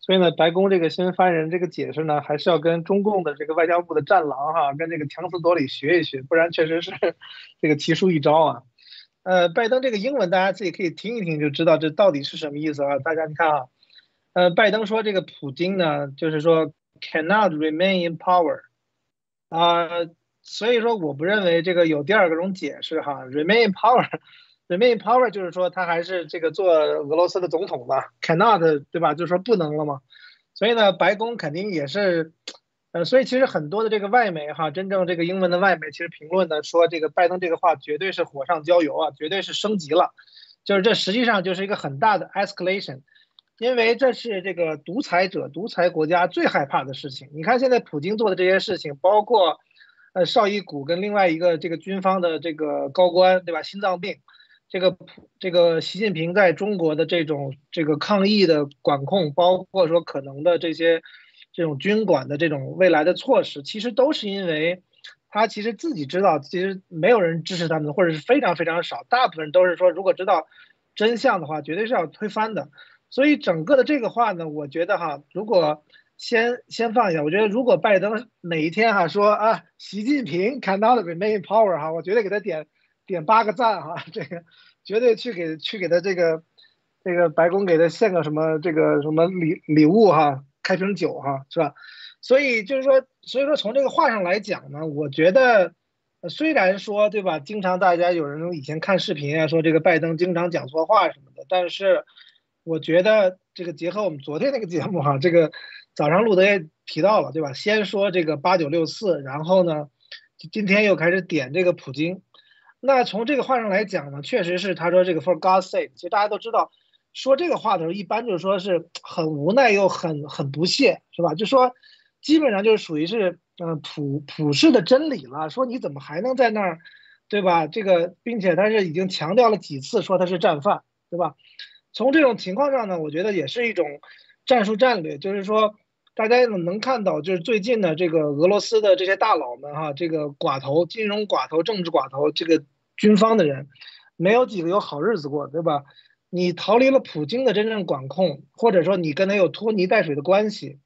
所以呢，白宫这个新发言人这个解释呢，还是要跟中共的这个外交部的战狼哈，跟这个强词夺理学一学，不然确实是这个奇书一招啊。呃，拜登这个英文大家自己可以听一听就知道这到底是什么意思啊。大家你看啊。呃，拜登说这个普京呢，就是说 cannot remain in power，啊，所以说我不认为这个有第二个种解释哈，remain in power，remain in power 就是说他还是这个做俄罗斯的总统吧，cannot 对吧？就是说不能了嘛，所以呢，白宫肯定也是，呃，所以其实很多的这个外媒哈，真正这个英文的外媒其实评论的说这个拜登这个话绝对是火上浇油啊，绝对是升级了，就是这实际上就是一个很大的 escalation。因为这是这个独裁者、独裁国家最害怕的事情。你看现在普京做的这些事情，包括，呃，绍伊古跟另外一个这个军方的这个高官，对吧？心脏病，这个这个习近平在中国的这种这个抗疫的管控，包括说可能的这些这种军管的这种未来的措施，其实都是因为他其实自己知道，其实没有人支持他们，或者是非常非常少，大部分都是说，如果知道真相的话，绝对是要推翻的。所以整个的这个话呢，我觉得哈，如果先先放一下，我觉得如果拜登哪一天哈说啊，习近平 cannot remain power 哈，我绝对给他点点八个赞哈，这个绝对去给去给他这个这个白宫给他献个什么这个什么礼礼物哈，开瓶酒哈，是吧？所以就是说，所以说从这个话上来讲呢，我觉得虽然说对吧，经常大家有人以前看视频啊，说这个拜登经常讲错话什么的，但是。我觉得这个结合我们昨天那个节目哈，这个早上录的也提到了，对吧？先说这个八九六四，然后呢，今天又开始点这个普京。那从这个话上来讲呢，确实是他说这个 For God's sake，其实大家都知道，说这个话的时候，一般就是说是很无奈又很很不屑，是吧？就说基本上就是属于是嗯普普世的真理了。说你怎么还能在那儿，对吧？这个并且他是已经强调了几次说他是战犯，对吧？从这种情况上呢，我觉得也是一种战术战略，就是说，大家能看到，就是最近的这个俄罗斯的这些大佬们哈，这个寡头、金融寡头、政治寡头，这个军方的人，没有几个有好日子过，对吧？你逃离了普京的真正管控，或者说你跟他有拖泥带水的关系，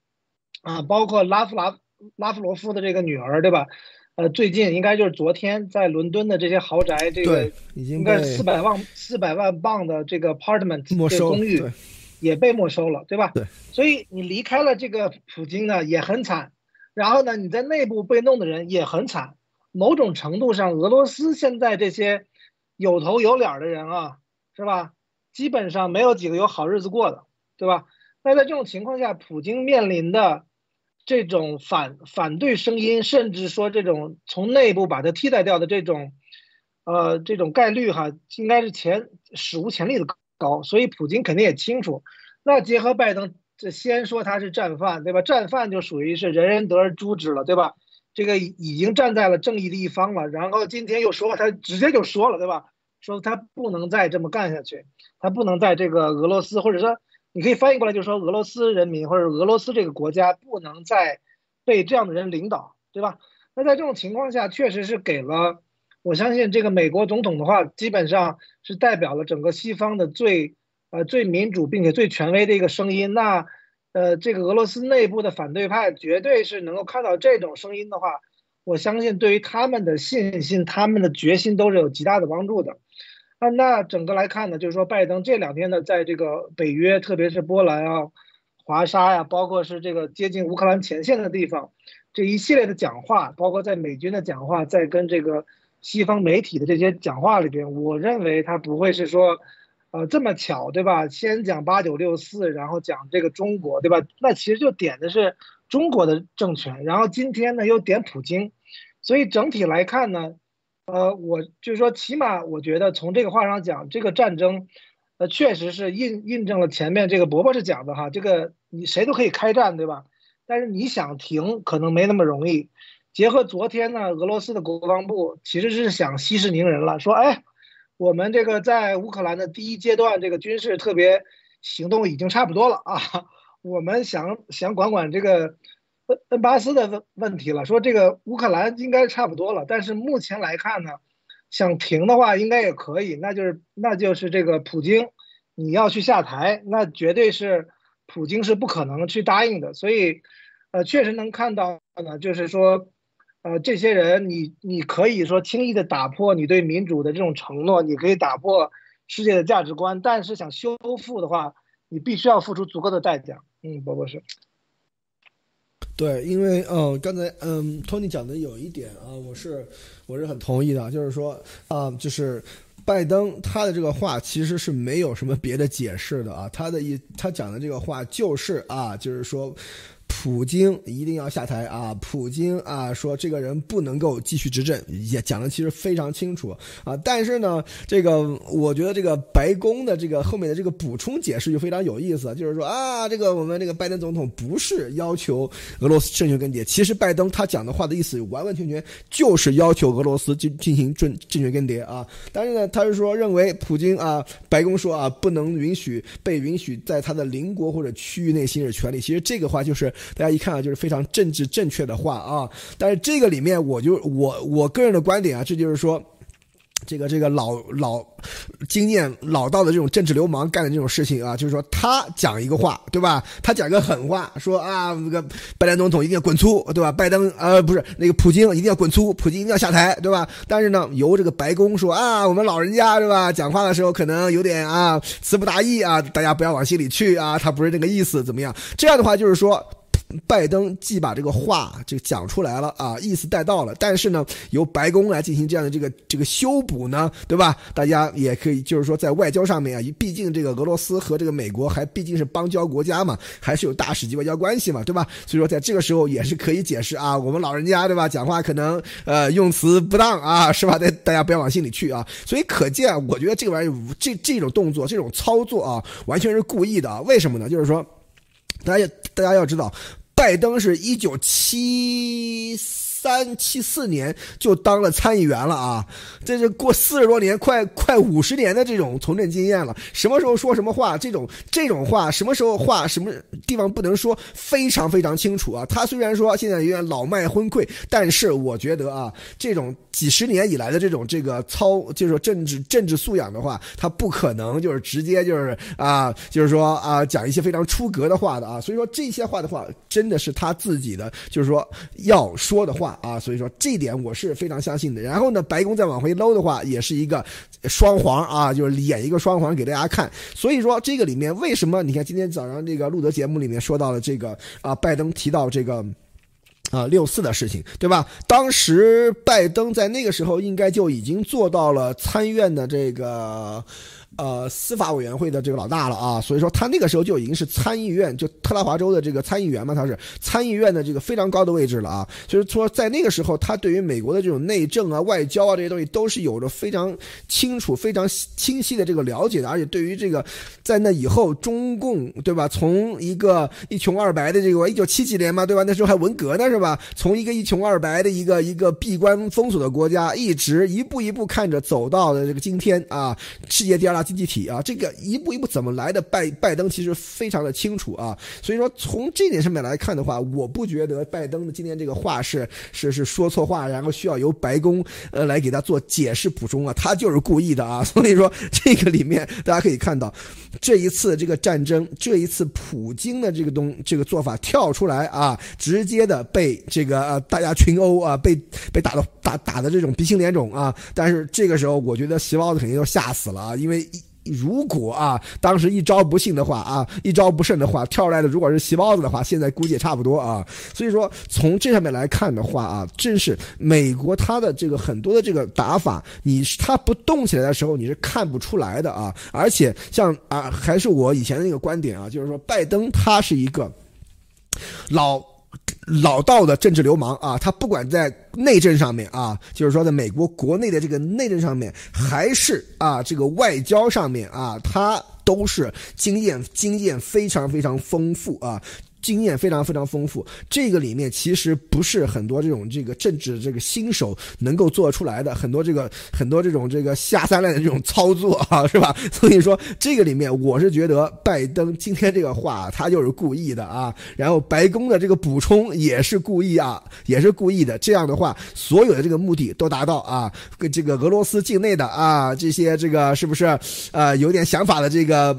啊，包括拉夫拉拉夫罗夫的这个女儿，对吧？呃，最近应该就是昨天在伦敦的这些豪宅，这个应该四百万四百万镑的这个 apartment 这个公寓也被没收了，对吧？对。所以你离开了这个普京呢，也很惨。然后呢，你在内部被弄的人也很惨。某种程度上，俄罗斯现在这些有头有脸的人啊，是吧？基本上没有几个有好日子过的，对吧？那在这种情况下，普京面临的这种反反对声音，甚至说这种从内部把它替代掉的这种，呃，这种概率哈，应该是前史无前例的高。所以普京肯定也清楚。那结合拜登，这先说他是战犯，对吧？战犯就属于是人人得而诛之了，对吧？这个已经站在了正义的一方了。然后今天又说他直接就说了，对吧？说他不能再这么干下去。他不能在这个俄罗斯，或者说你可以翻译过来，就是说俄罗斯人民或者俄罗斯这个国家不能再被这样的人领导，对吧？那在这种情况下，确实是给了我相信这个美国总统的话，基本上是代表了整个西方的最呃最民主并且最权威的一个声音。那呃这个俄罗斯内部的反对派绝对是能够看到这种声音的话，我相信对于他们的信心、他们的决心都是有极大的帮助的。那那整个来看呢，就是说拜登这两天呢，在这个北约，特别是波兰啊、华沙呀，包括是这个接近乌克兰前线的地方，这一系列的讲话，包括在美军的讲话，在跟这个西方媒体的这些讲话里边，我认为他不会是说，呃，这么巧，对吧？先讲八九六四，然后讲这个中国，对吧？那其实就点的是中国的政权，然后今天呢又点普京，所以整体来看呢。呃，我就是说，起码我觉得从这个话上讲，这个战争，呃，确实是印印证了前面这个伯伯是讲的哈，这个你谁都可以开战，对吧？但是你想停，可能没那么容易。结合昨天呢，俄罗斯的国防部其实是想息事宁人了，说，哎，我们这个在乌克兰的第一阶段这个军事特别行动已经差不多了啊，我们想想管管这个。恩恩巴斯的问问题了，说这个乌克兰应该差不多了，但是目前来看呢，想停的话应该也可以，那就是那就是这个普京你要去下台，那绝对是普京是不可能去答应的，所以，呃，确实能看到呢，就是说，呃，这些人你你可以说轻易的打破你对民主的这种承诺，你可以打破世界的价值观，但是想修复的话，你必须要付出足够的代价。嗯，波波是。对，因为嗯，刚才嗯，托尼讲的有一点啊，我是我是很同意的，就是说啊，就是拜登他的这个话其实是没有什么别的解释的啊，他的意他讲的这个话就是啊，就是说。普京一定要下台啊！普京啊，说这个人不能够继续执政，也讲的其实非常清楚啊。但是呢，这个我觉得这个白宫的这个后面的这个补充解释就非常有意思，就是说啊，这个我们这个拜登总统不是要求俄罗斯政权更迭，其实拜登他讲的话的意思完完全全就是要求俄罗斯进进行政政权更迭啊。但是呢，他是说认为普京啊，白宫说啊，不能允许被允许在他的邻国或者区域内行使权利。其实这个话就是。大家一看啊，就是非常政治正确的话啊，但是这个里面，我就我我个人的观点啊，这就是说，这个这个老老经验老道的这种政治流氓干的这种事情啊，就是说他讲一个话，对吧？他讲个狠话，说啊，那个拜登总统一定要滚粗，对吧？拜登呃不是那个普京一定要滚粗，普京一定要下台，对吧？但是呢，由这个白宫说啊，我们老人家对吧？讲话的时候可能有点啊词不达意啊，大家不要往心里去啊，他不是那个意思，怎么样？这样的话就是说。拜登既把这个话就讲出来了啊，意思带到了，但是呢，由白宫来进行这样的这个这个修补呢，对吧？大家也可以就是说在外交上面啊，毕竟这个俄罗斯和这个美国还毕竟是邦交国家嘛，还是有大使级外交关系嘛，对吧？所以说在这个时候也是可以解释啊，我们老人家对吧，讲话可能呃用词不当啊，是吧？大大家不要往心里去啊。所以可见，我觉得这玩意儿这这种动作这种操作啊，完全是故意的。为什么呢？就是说，大家大家要知道。拜登是一九七三七四年就当了参议员了啊，这是过四十多年，快快五十年的这种从政经验了。什么时候说什么话，这种这种话，什么时候话，什么地方不能说，非常非常清楚啊。他虽然说现在有点老迈昏聩，但是我觉得啊，这种几十年以来的这种这个操，就是说政治政治素养的话，他不可能就是直接就是啊，就是说啊，讲一些非常出格的话的啊。所以说这些话的话，真的是他自己的，就是说要说的话啊。所以说这点我是非常相信的。然后呢，白宫再往回搂的话，也是一个双簧啊，就是演一个双簧给大家看。所以说这个里面为什么你看今天早上这个路德节目里面说到了这个啊，拜登提到这个。啊，六四的事情，对吧？当时拜登在那个时候应该就已经做到了参院的这个。呃，司法委员会的这个老大了啊，所以说他那个时候就已经是参议院，就特拉华州的这个参议员嘛，他是参议院的这个非常高的位置了啊。就是说，在那个时候，他对于美国的这种内政啊、外交啊这些东西都是有着非常清楚、非常清晰的这个了解的，而且对于这个在那以后中共对吧，从一个一穷二白的这个一九七几年嘛，对吧？那时候还文革呢是吧？从一个一穷二白的一个一个闭关封锁的国家，一直一步一步看着走到了这个今天啊，世界第二大。经济体啊，这个一步一步怎么来的？拜拜登其实非常的清楚啊，所以说从这点上面来看的话，我不觉得拜登的今天这个话是是是说错话，然后需要由白宫呃来给他做解释补充啊，他就是故意的啊。所以说这个里面大家可以看到，这一次这个战争，这一次普京的这个东这个做法跳出来啊，直接的被这个呃大家群殴啊，被被打的打打的这种鼻青脸肿啊。但是这个时候，我觉得席包子肯定要吓死了啊，因为。如果啊，当时一招不幸的话啊，一招不慎的话，跳出来的如果是细包子的话，现在估计也差不多啊。所以说，从这上面来看的话啊，正是美国它的这个很多的这个打法，你它不动起来的时候，你是看不出来的啊。而且像啊，还是我以前的那个观点啊，就是说，拜登他是一个老。老道的政治流氓啊，他不管在内政上面啊，就是说在美国国内的这个内政上面，还是啊这个外交上面啊，他都是经验经验非常非常丰富啊。经验非常非常丰富，这个里面其实不是很多这种这个政治这个新手能够做出来的，很多这个很多这种这个下三滥的这种操作啊，是吧？所以说这个里面，我是觉得拜登今天这个话他就是故意的啊，然后白宫的这个补充也是故意啊，也是故意的。这样的话，所有的这个目的都达到啊，跟这个俄罗斯境内的啊这些这个是不是呃有点想法的这个。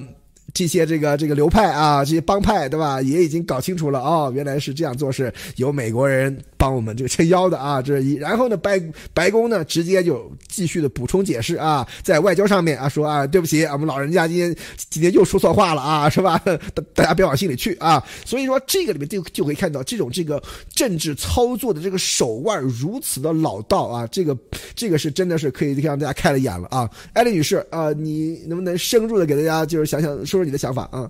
这些这个这个流派啊，这些帮派，对吧？也已经搞清楚了哦，原来是这样做，是由美国人帮我们这个撑腰的啊。这一，然后呢，白白宫呢，直接就继续的补充解释啊，在外交上面啊，说啊，对不起，我们老人家今天今天又说错话了啊，是吧？大大家别往心里去啊。所以说，这个里面就就可以看到这种这个政治操作的这个手腕如此的老道啊，这个这个是真的是可以让大家开了眼了啊。艾丽女士啊，你能不能深入的给大家就是想想说说。你的想法啊？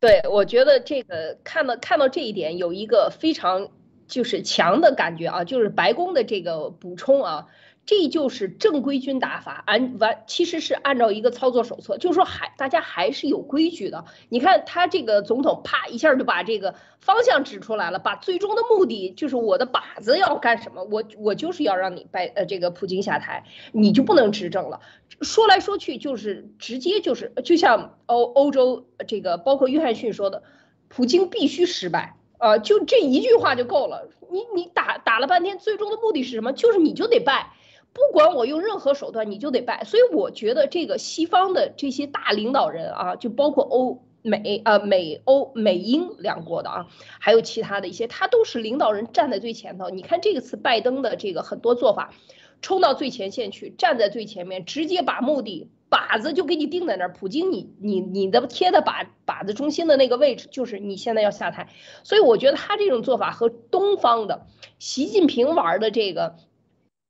对，我觉得这个看到看到这一点，有一个非常就是强的感觉啊，就是白宫的这个补充啊。这就是正规军打法，按完其实是按照一个操作手册，就是说还大家还是有规矩的。你看他这个总统啪一下就把这个方向指出来了，把最终的目的就是我的靶子要干什么，我我就是要让你拜呃这个普京下台，你就不能执政了。说来说去就是直接就是就像欧欧洲这个包括约翰逊说的，普京必须失败啊，就这一句话就够了。你你打打了半天，最终的目的是什么？就是你就得败。不管我用任何手段，你就得败。所以我觉得这个西方的这些大领导人啊，就包括欧美啊、美欧美英两国的啊，还有其他的一些，他都是领导人站在最前头。你看这个次拜登的这个很多做法，冲到最前线去，站在最前面，直接把目的靶子就给你定在那儿。普京，你你你的贴的靶靶子中心的那个位置，就是你现在要下台。所以我觉得他这种做法和东方的习近平玩的这个。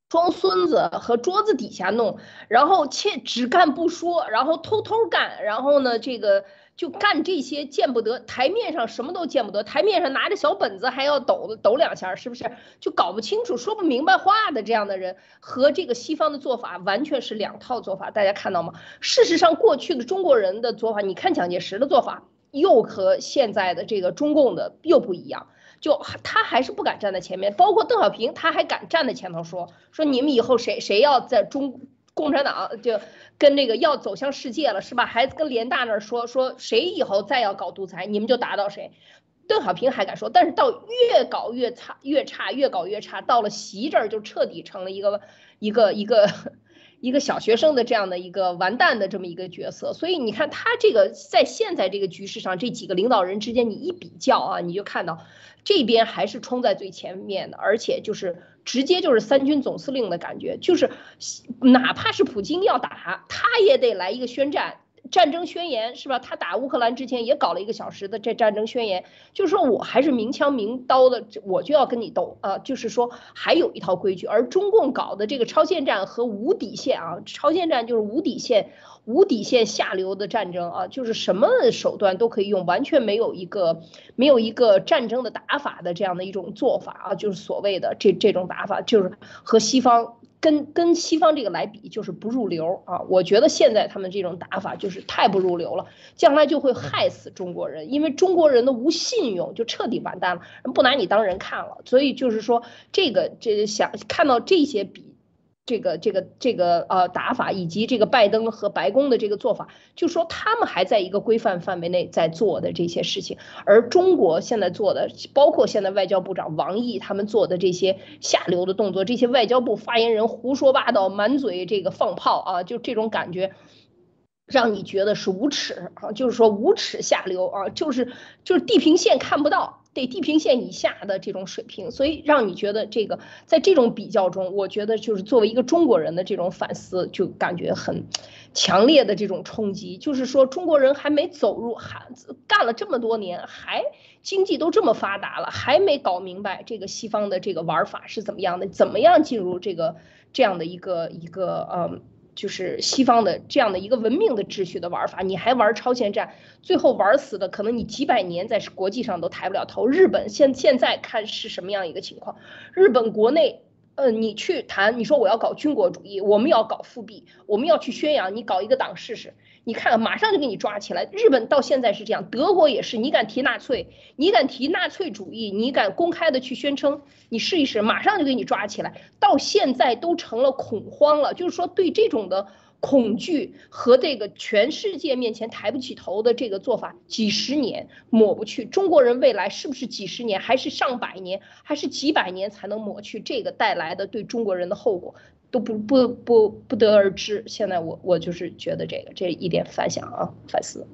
装孙子和桌子底下弄，然后切只干不说，然后偷偷干，然后呢，这个就干这些见不得台面上什么都见不得，台面上拿着小本子还要抖抖两下，是不是？就搞不清楚说不明白话的这样的人，和这个西方的做法完全是两套做法，大家看到吗？事实上，过去的中国人的做法，你看蒋介石的做法，又和现在的这个中共的又不一样。就他还是不敢站在前面，包括邓小平，他还敢站在前头说说你们以后谁谁要在中共产党就跟那个要走向世界了是吧？还跟联大那儿说说谁以后再要搞独裁，你们就打倒谁。邓小平还敢说，但是到越搞越差，越差，越搞越差，到了习这儿就彻底成了一个一个一个一个小学生的这样的一个完蛋的这么一个角色。所以你看他这个在现在这个局势上，这几个领导人之间你一比较啊，你就看到这边还是冲在最前面的，而且就是直接就是三军总司令的感觉，就是哪怕是普京要打，他也得来一个宣战。战争宣言是吧？他打乌克兰之前也搞了一个小时的这战争宣言，就是说我还是明枪明刀的，我就要跟你斗啊！就是说还有一套规矩，而中共搞的这个超限战和无底线啊，超限战就是无底线、无底线下流的战争啊，就是什么手段都可以用，完全没有一个没有一个战争的打法的这样的一种做法啊，就是所谓的这这种打法，就是和西方。跟跟西方这个来比，就是不入流啊！我觉得现在他们这种打法就是太不入流了，将来就会害死中国人，因为中国人的无信用就彻底完蛋了，人不拿你当人看了。所以就是说，这个这想看到这些比。这个这个这个呃打法，以及这个拜登和白宫的这个做法，就说他们还在一个规范范围内在做的这些事情，而中国现在做的，包括现在外交部长王毅他们做的这些下流的动作，这些外交部发言人胡说八道，满嘴这个放炮啊，就这种感觉，让你觉得是无耻啊，就是说无耻下流啊，就是就是地平线看不到。得地平线以下的这种水平，所以让你觉得这个在这种比较中，我觉得就是作为一个中国人的这种反思，就感觉很强烈的这种冲击。就是说，中国人还没走入，还干了这么多年，还经济都这么发达了，还没搞明白这个西方的这个玩法是怎么样的，怎么样进入这个这样的一个一个呃。就是西方的这样的一个文明的秩序的玩法，你还玩超前战，最后玩死的可能你几百年在国际上都抬不了头。日本现现在看是什么样一个情况？日本国内。呃，你去谈，你说我要搞军国主义，我们要搞复辟，我们要去宣扬，你搞一个党试试，你看马上就给你抓起来。日本到现在是这样，德国也是，你敢提纳粹，你敢提纳粹主义，你敢公开的去宣称，你试一试，马上就给你抓起来。到现在都成了恐慌了，就是说对这种的。恐惧和这个全世界面前抬不起头的这个做法，几十年抹不去。中国人未来是不是几十年，还是上百年，还是几百年才能抹去这个带来的对中国人的后果，都不不不不得而知。现在我我就是觉得这个这一点反响啊，反思。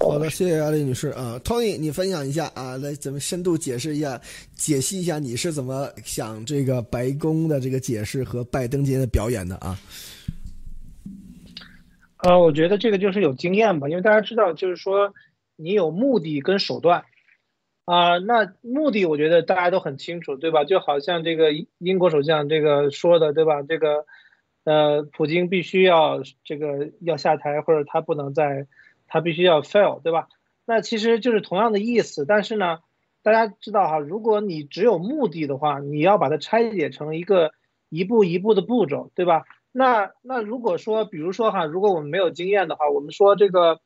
好的，谢谢阿丽女士啊，Tony，你分享一下啊，来咱们深度解释一下，解析一下你是怎么想这个白宫的这个解释和拜登今天的表演的啊。呃，我觉得这个就是有经验吧，因为大家知道，就是说你有目的跟手段，啊，那目的我觉得大家都很清楚，对吧？就好像这个英国首相这个说的，对吧？这个，呃，普京必须要这个要下台，或者他不能再，他必须要 fail，对吧？那其实就是同样的意思，但是呢，大家知道哈，如果你只有目的的话，你要把它拆解成一个一步一步的步骤，对吧？那那如果说，比如说哈，如果我们没有经验的话，我们说这个，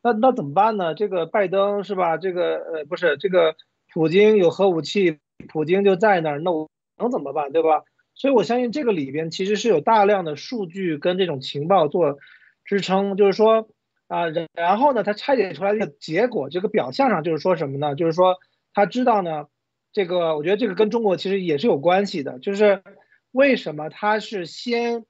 那那怎么办呢？这个拜登是吧？这个呃不是这个，普京有核武器，普京就在那儿，那我能怎么办，对吧？所以我相信这个里边其实是有大量的数据跟这种情报做支撑，就是说啊，然后呢，他拆解出来的结果，这个表象上就是说什么呢？就是说他知道呢，这个我觉得这个跟中国其实也是有关系的，就是。为什么他是先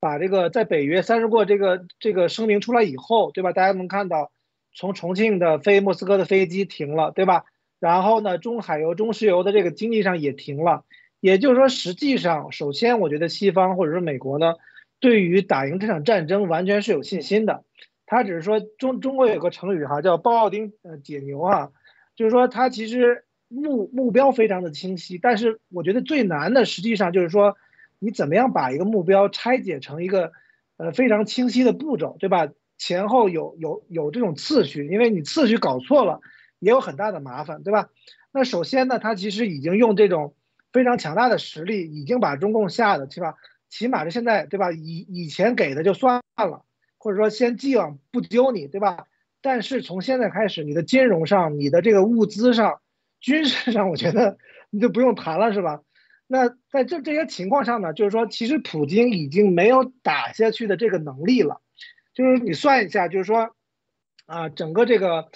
把这个在北约三十过这个这个声明出来以后，对吧？大家能看到，从重庆的飞莫斯科的飞机停了，对吧？然后呢，中海油、中石油的这个经济上也停了。也就是说，实际上，首先我觉得西方或者说美国呢，对于打赢这场战争完全是有信心的。他只是说中中国有个成语哈，叫包奥丁呃解牛啊，就是说他其实目目标非常的清晰，但是我觉得最难的实际上就是说。你怎么样把一个目标拆解成一个，呃非常清晰的步骤，对吧？前后有有有这种次序，因为你次序搞错了，也有很大的麻烦，对吧？那首先呢，他其实已经用这种非常强大的实力，已经把中共吓的，对吧？起码是现在，对吧？以以前给的就算了，或者说先既往不咎你，对吧？但是从现在开始，你的金融上、你的这个物资上，军事上我觉得你就不用谈了，是吧？那在这这些情况上呢，就是说，其实普京已经没有打下去的这个能力了。就是你算一下，就是说，啊，整个这个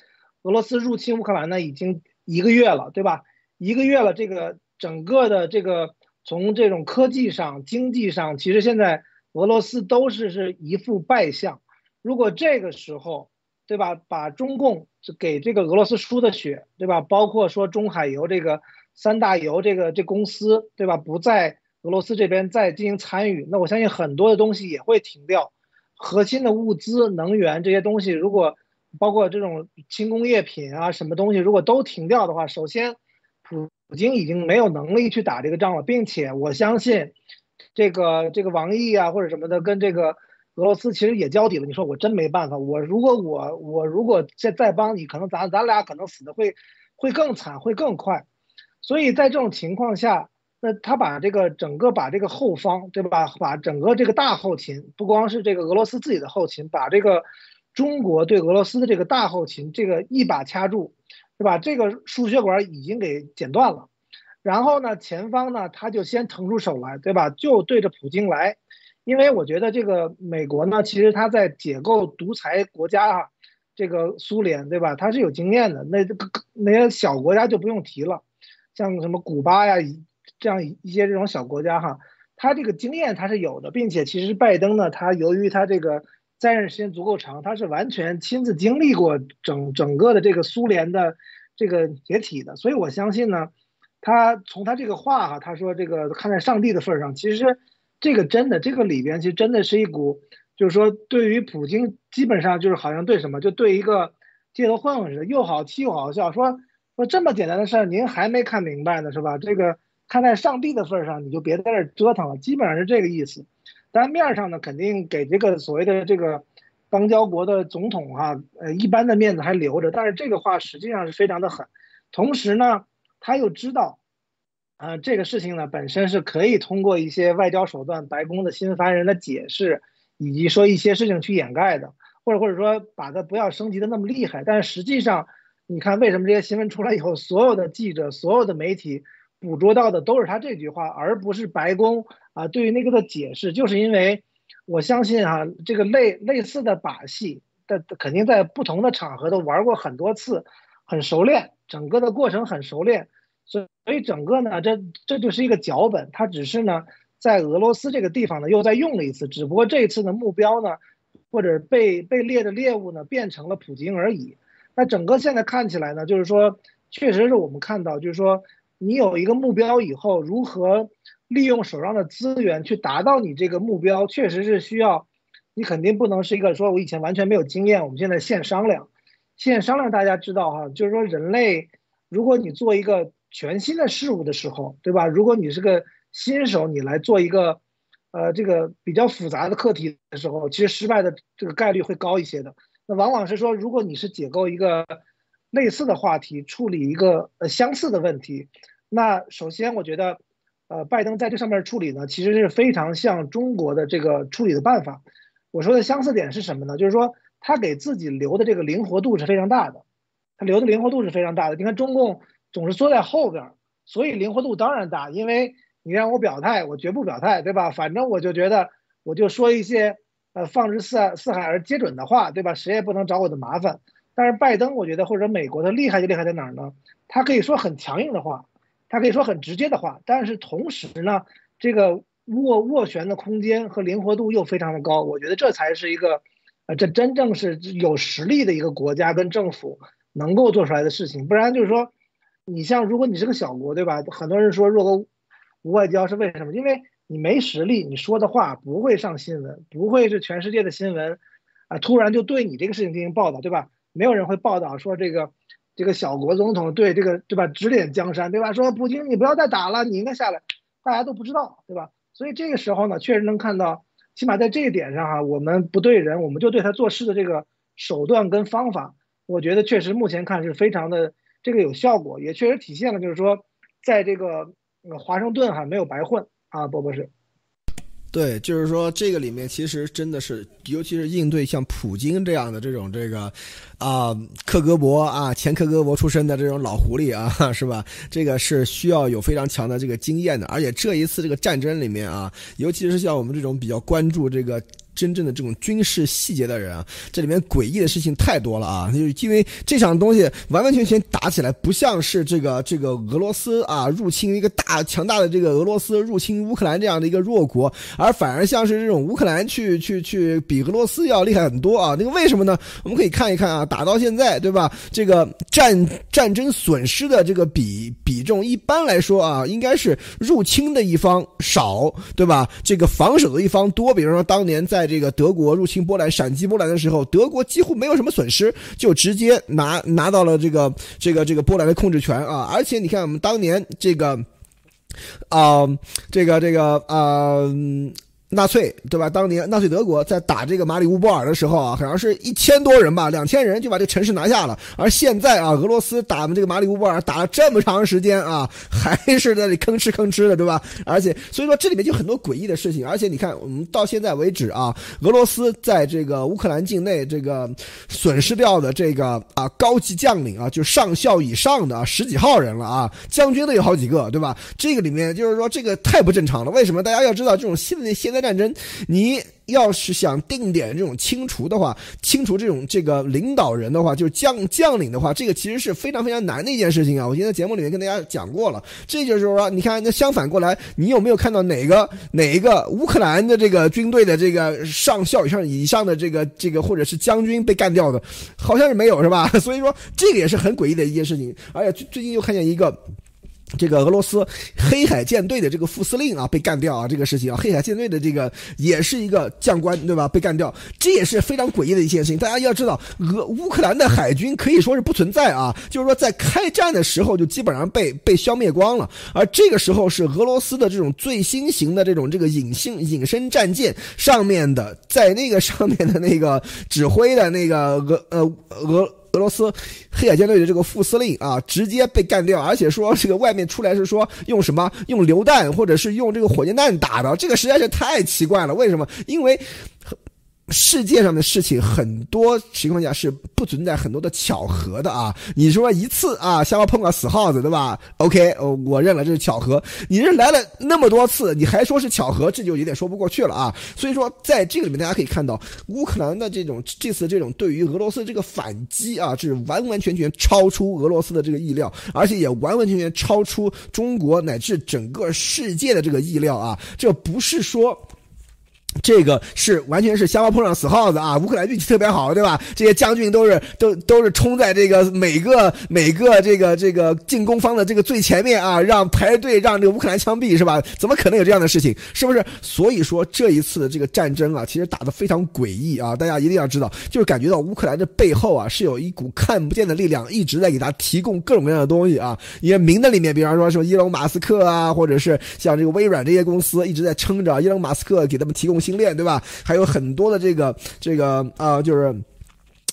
俄罗斯入侵乌克兰呢，已经一个月了，对吧？一个月了，这个整个的这个从这种科技上、经济上，其实现在俄罗斯都是是一副败相。如果这个时候，对吧，把中共给这个俄罗斯输的血，对吧？包括说中海油这个。三大油这个这公司对吧？不在俄罗斯这边再进行参与，那我相信很多的东西也会停掉。核心的物资、能源这些东西，如果包括这种轻工业品啊，什么东西如果都停掉的话，首先普京已经没有能力去打这个仗了，并且我相信这个这个王毅啊或者什么的跟这个俄罗斯其实也交底了。你说我真没办法，我如果我我如果再再帮你，可能咱咱俩可能死的会会更惨，会更快。所以在这种情况下，那他把这个整个把这个后方，对吧？把整个这个大后勤，不光是这个俄罗斯自己的后勤，把这个中国对俄罗斯的这个大后勤，这个一把掐住，对吧？这个输血管已经给剪断了。然后呢，前方呢，他就先腾出手来，对吧？就对着普京来。因为我觉得这个美国呢，其实他在解构独裁国家啊，这个苏联，对吧？他是有经验的。那这个那些小国家就不用提了。像什么古巴呀，这样一些这种小国家哈，他这个经验他是有的，并且其实拜登呢，他由于他这个在任时间足够长，他是完全亲自经历过整整个的这个苏联的这个解体的，所以我相信呢，他从他这个话哈，他说这个看在上帝的份上，其实这个真的这个里边其实真的是一股，就是说对于普京基本上就是好像对什么，就对一个街头混混似的，又好气又好笑，说。说这么简单的事儿，您还没看明白呢，是吧？这个看在上帝的份上，你就别在这折腾了，基本上是这个意思。当然面上呢，肯定给这个所谓的这个邦交国的总统哈，呃，一般的面子还留着。但是这个话实际上是非常的狠。同时呢，他又知道，呃，这个事情呢本身是可以通过一些外交手段、白宫的新发言人的解释，以及说一些事情去掩盖的，或者或者说把它不要升级的那么厉害。但是实际上。你看，为什么这些新闻出来以后，所有的记者、所有的媒体捕捉到的都是他这句话，而不是白宫啊对于那个的解释？就是因为我相信啊，这个类类似的把戏，的肯定在不同的场合都玩过很多次，很熟练，整个的过程很熟练，所以所以整个呢，这这就是一个脚本，他只是呢在俄罗斯这个地方呢又再用了一次，只不过这一次的目标呢，或者被被猎的猎物呢变成了普京而已。那整个现在看起来呢，就是说，确实是我们看到，就是说，你有一个目标以后，如何利用手上的资源去达到你这个目标，确实是需要，你肯定不能是一个说我以前完全没有经验，我们现在现商量，现商量，大家知道哈，就是说人类，如果你做一个全新的事物的时候，对吧？如果你是个新手，你来做一个，呃，这个比较复杂的课题的时候，其实失败的这个概率会高一些的。那往往是说，如果你是解构一个类似的话题，处理一个呃相似的问题，那首先我觉得，呃，拜登在这上面处理呢，其实是非常像中国的这个处理的办法。我说的相似点是什么呢？就是说他给自己留的这个灵活度是非常大的，他留的灵活度是非常大的。你看中共总是缩在后边，所以灵活度当然大，因为你让我表态，我绝不表态，对吧？反正我就觉得，我就说一些。呃，放之四海四海而皆准的话，对吧？谁也不能找我的麻烦。但是拜登，我觉得或者美国，的厉害就厉害在哪儿呢？他可以说很强硬的话，他可以说很直接的话，但是同时呢，这个斡斡旋的空间和灵活度又非常的高。我觉得这才是一个，呃，这真正是有实力的一个国家跟政府能够做出来的事情。不然就是说，你像如果你是个小国，对吧？很多人说弱国无外交是为什么？因为你没实力，你说的话不会上新闻，不会是全世界的新闻，啊，突然就对你这个事情进行报道，对吧？没有人会报道说这个这个小国总统对这个对吧指点江山，对吧？说普京你不要再打了，你应该下来，大家都不知道，对吧？所以这个时候呢，确实能看到，起码在这一点上哈，我们不对人，我们就对他做事的这个手段跟方法，我觉得确实目前看是非常的这个有效果，也确实体现了就是说，在这个华盛顿哈没有白混。啊，波博士，对，就是说这个里面其实真的是，尤其是应对像普京这样的这种这个，啊，克格勃啊，前克格勃出身的这种老狐狸啊，是吧？这个是需要有非常强的这个经验的，而且这一次这个战争里面啊，尤其是像我们这种比较关注这个。真正的这种军事细节的人啊，这里面诡异的事情太多了啊！就是因为这场东西完完全全打起来，不像是这个这个俄罗斯啊入侵一个大强大的这个俄罗斯入侵乌克兰这样的一个弱国，而反而像是这种乌克兰去去去比俄罗斯要厉害很多啊！那个为什么呢？我们可以看一看啊，打到现在对吧？这个战战争损失的这个比比重，一般来说啊，应该是入侵的一方少，对吧？这个防守的一方多。比如说当年在这个德国入侵波兰、闪击波兰的时候，德国几乎没有什么损失，就直接拿拿到了这个这个这个波兰的控制权啊！而且你看，我们当年这个啊，这个这个啊。纳粹对吧？当年纳粹德国在打这个马里乌波尔的时候啊，好像是一千多人吧，两千人就把这个城市拿下了。而现在啊，俄罗斯打这个马里乌波尔打了这么长时间啊，还是在那里吭哧吭哧的，对吧？而且所以说这里面就很多诡异的事情。而且你看，我们到现在为止啊，俄罗斯在这个乌克兰境内这个损失掉的这个啊高级将领啊，就上校以上的十几号人了啊，将军都有好几个，对吧？这个里面就是说这个太不正常了。为什么？大家要知道，这种现在现在。战争，你要是想定点这种清除的话，清除这种这个领导人的话，就是将将领的话，这个其实是非常非常难的一件事情啊！我今天节目里面跟大家讲过了，这就是说，你看，那相反过来，你有没有看到哪个哪一个乌克兰的这个军队的这个上校以上以上的这个这个或者是将军被干掉的？好像是没有，是吧？所以说，这个也是很诡异的一件事情。而且最最近又看见一个。这个俄罗斯黑海舰队的这个副司令啊被干掉啊，这个事情啊，黑海舰队的这个也是一个将官对吧？被干掉，这也是非常诡异的一件事情。大家要知道，俄乌克兰的海军可以说是不存在啊，就是说在开战的时候就基本上被被消灭光了。而这个时候是俄罗斯的这种最新型的这种这个隐性隐身战舰上面的，在那个上面的那个指挥的那个俄呃俄。俄罗斯黑海舰队的这个副司令啊，直接被干掉，而且说这个外面出来是说用什么用榴弹或者是用这个火箭弹打的，这个实在是太奇怪了。为什么？因为。世界上的事情很多情况下是不存在很多的巧合的啊！你说一次啊，瞎猫碰个死耗子，对吧？OK，我认了这是巧合。你这来了那么多次，你还说是巧合，这就有点说不过去了啊！所以说，在这个里面，大家可以看到乌克兰的这种这次这种对于俄罗斯这个反击啊，是完完全全超出俄罗斯的这个意料，而且也完完全全超出中国乃至整个世界的这个意料啊！这不是说。这个是完全是瞎猫碰上死耗子啊！乌克兰运气特别好，对吧？这些将军都是都都是冲在这个每个每个这个这个进攻方的这个最前面啊，让排队让这个乌克兰枪毙，是吧？怎么可能有这样的事情？是不是？所以说这一次的这个战争啊，其实打得非常诡异啊！大家一定要知道，就是感觉到乌克兰的背后啊，是有一股看不见的力量一直在给他提供各种各样的东西啊。因为明的里面，比方说什么伊隆马斯克啊，或者是像这个微软这些公司一直在撑着伊隆马斯克给他们提供。精炼对吧？还有很多的这个这个啊，就是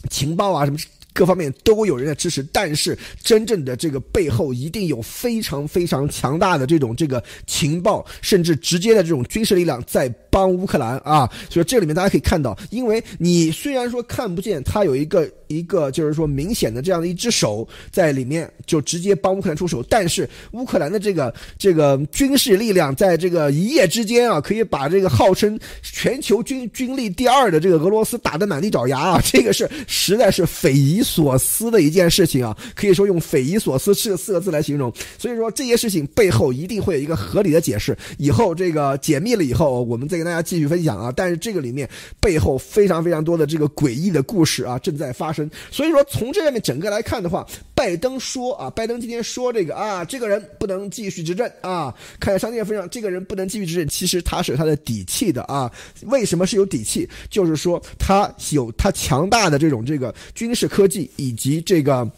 情报啊什么。各方面都有人在支持，但是真正的这个背后一定有非常非常强大的这种这个情报，甚至直接的这种军事力量在帮乌克兰啊。所以这里面大家可以看到，因为你虽然说看不见，它有一个一个就是说明显的这样的一只手在里面，就直接帮乌克兰出手，但是乌克兰的这个这个军事力量在这个一夜之间啊，可以把这个号称全球军军力第二的这个俄罗斯打得满地找牙啊，这个是实在是匪夷。所思的一件事情啊，可以说用匪夷所思这四个字来形容。所以说这些事情背后一定会有一个合理的解释。以后这个解密了以后，我们再跟大家继续分享啊。但是这个里面背后非常非常多的这个诡异的故事啊正在发生。所以说从这上面整个来看的话，拜登说啊，拜登今天说这个啊，这个人不能继续执政啊。看在商界份上，这个人不能继续执政，其实他是有他的底气的啊。为什么是有底气？就是说他有他强大的这种这个军事科技。以及这个。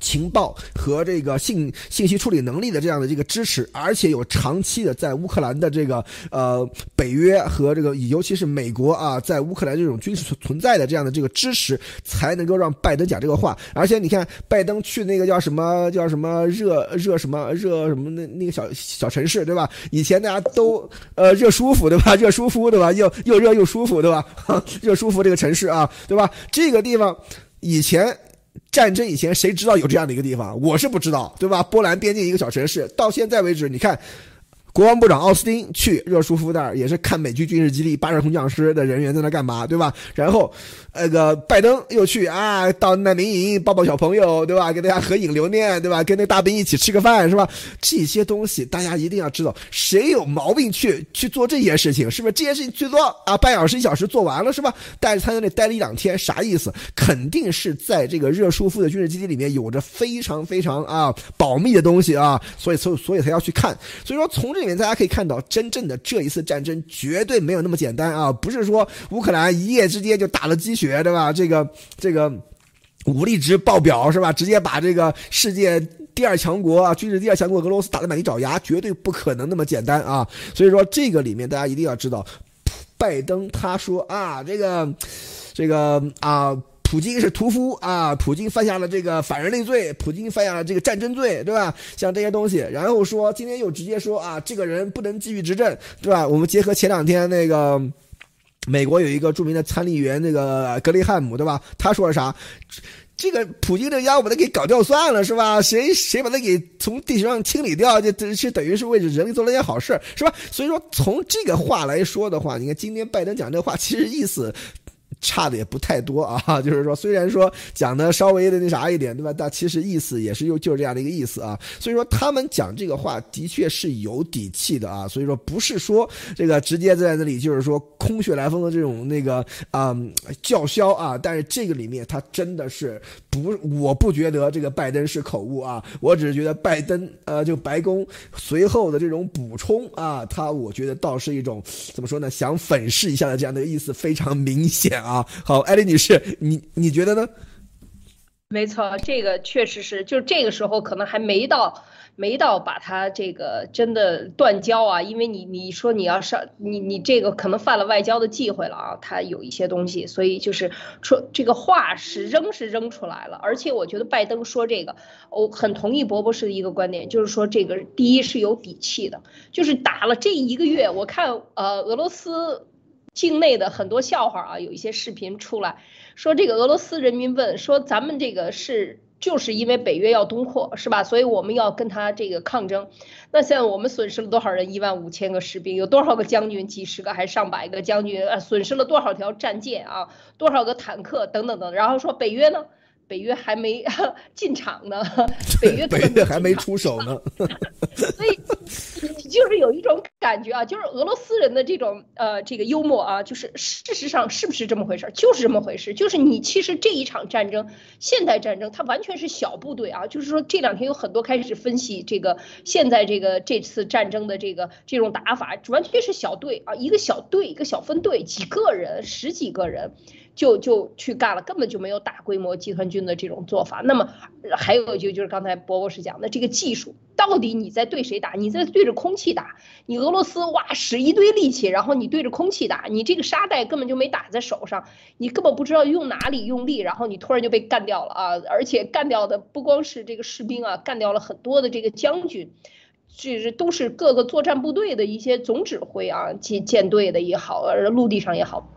情报和这个信信息处理能力的这样的这个支持，而且有长期的在乌克兰的这个呃北约和这个尤其是美国啊，在乌克兰这种军事存存在的这样的这个支持，才能够让拜登讲这个话。而且你看，拜登去那个叫什么叫什么热热什么热什么那那个小小城市，对吧？以前大家都呃热舒服，对吧？热舒服，对吧？又又热又舒服，对吧？热舒服这个城市啊，对吧？这个地方以前。战争以前谁知道有这样的一个地方？我是不知道，对吧？波兰边境一个小城市，到现在为止，你看。国防部长奥斯汀去热舒夫那儿也是看美军军事基地，巴尔空降师的人员在那干嘛，对吧？然后，那个拜登又去啊，到难民营抱抱小朋友，对吧？跟大家合影留念，对吧？跟那大兵一起吃个饭，是吧？这些东西大家一定要知道，谁有毛病去去做这些事情，是不是？这些事情最多啊，半小时一小时做完了，是吧？但是他在那待了一两天，啥意思？肯定是在这个热舒夫的军事基地里面有着非常非常啊保密的东西啊，所以所所以才要去看。所以说从这。里面大家可以看到，真正的这一次战争绝对没有那么简单啊！不是说乌克兰一夜之间就打了鸡血，对吧？这个这个武力值爆表是吧？直接把这个世界第二强国啊，军事第二强国俄罗斯打得满地找牙，绝对不可能那么简单啊！所以说这个里面大家一定要知道，拜登他说啊，这个这个啊。普京是屠夫啊！普京犯下了这个反人类罪，普京犯下了这个战争罪，对吧？像这些东西，然后说今天又直接说啊，这个人不能继续执政，对吧？我们结合前两天那个美国有一个著名的参议员，那个格雷汉姆，对吧？他说了啥？这个普京这家伙把他给搞掉算了，是吧？谁谁把他给从地球上清理掉，就这是等于是为人类做了件好事，是吧？所以说从这个话来说的话，你看今天拜登讲这话，其实意思。差的也不太多啊，就是说，虽然说讲的稍微的那啥一点，对吧？但其实意思也是又就是这样的一个意思啊。所以说，他们讲这个话的确是有底气的啊。所以说，不是说这个直接在那里就是说空穴来风的这种那个啊叫嚣啊。但是这个里面他真的是不，我不觉得这个拜登是口误啊。我只是觉得拜登呃，就白宫随后的这种补充啊，他我觉得倒是一种怎么说呢？想粉饰一下的这样的意思非常明显啊。啊，好，艾丽女士，你你觉得呢？没错，这个确实是，就这个时候可能还没到，没到把他这个真的断交啊，因为你你说你要上，你你这个可能犯了外交的忌讳了啊，他有一些东西，所以就是说这个话是扔是扔出来了，而且我觉得拜登说这个，我很同意博博士的一个观点，就是说这个第一是有底气的，就是打了这一个月，我看呃俄罗斯。境内的很多笑话啊，有一些视频出来说，这个俄罗斯人民问说，咱们这个是就是因为北约要东扩是吧？所以我们要跟他这个抗争。那现在我们损失了多少人？一万五千个士兵，有多少个将军？几十个还是上百个将军？呃，损失了多少条战舰啊？多少个坦克？等等等。然后说北约呢？北约还没 进场呢，北约北约还没出手呢，所以就是有一种感觉啊，就是俄罗斯人的这种呃这个幽默啊，就是事实上是不是这么回事？就是这么回事，就是你其实这一场战争，现代战争它完全是小部队啊，就是说这两天有很多开始分析这个现在这个这次战争的这个这种打法，完全是小队啊，一个小队一个小分队几个人十几个人。就就去干了，根本就没有大规模集团军的这种做法。那么还有就就是刚才博博士讲的这个技术，到底你在对谁打？你在对着空气打？你俄罗斯哇使一堆力气，然后你对着空气打，你这个沙袋根本就没打在手上，你根本不知道用哪里用力，然后你突然就被干掉了啊！而且干掉的不光是这个士兵啊，干掉了很多的这个将军，这是都是各个作战部队的一些总指挥啊，舰舰队的也好，陆地上也好。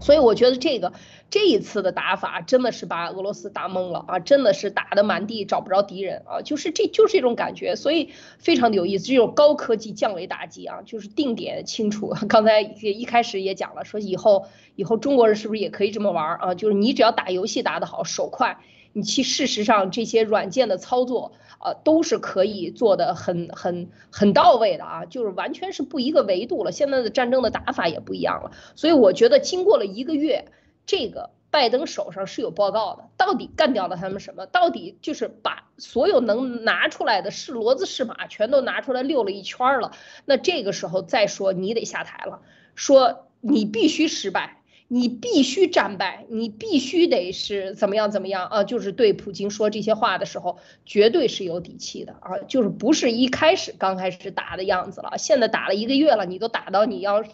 所以我觉得这个这一次的打法真的是把俄罗斯打懵了啊，真的是打的满地找不着敌人啊，就是这就是这种感觉，所以非常的有意思，这种高科技降维打击啊，就是定点清除。刚才也一开始也讲了，说以后以后中国人是不是也可以这么玩啊？就是你只要打游戏打得好，手快。你去事实上这些软件的操作，呃，都是可以做的很很很到位的啊，就是完全是不一个维度了。现在的战争的打法也不一样了，所以我觉得经过了一个月，这个拜登手上是有报告的，到底干掉了他们什么？到底就是把所有能拿出来的是骡子是马全都拿出来溜了一圈了。那这个时候再说你得下台了，说你必须失败。你必须战败，你必须得是怎么样怎么样啊？就是对普京说这些话的时候，绝对是有底气的啊，就是不是一开始刚开始打的样子了。现在打了一个月了，你都打到你要是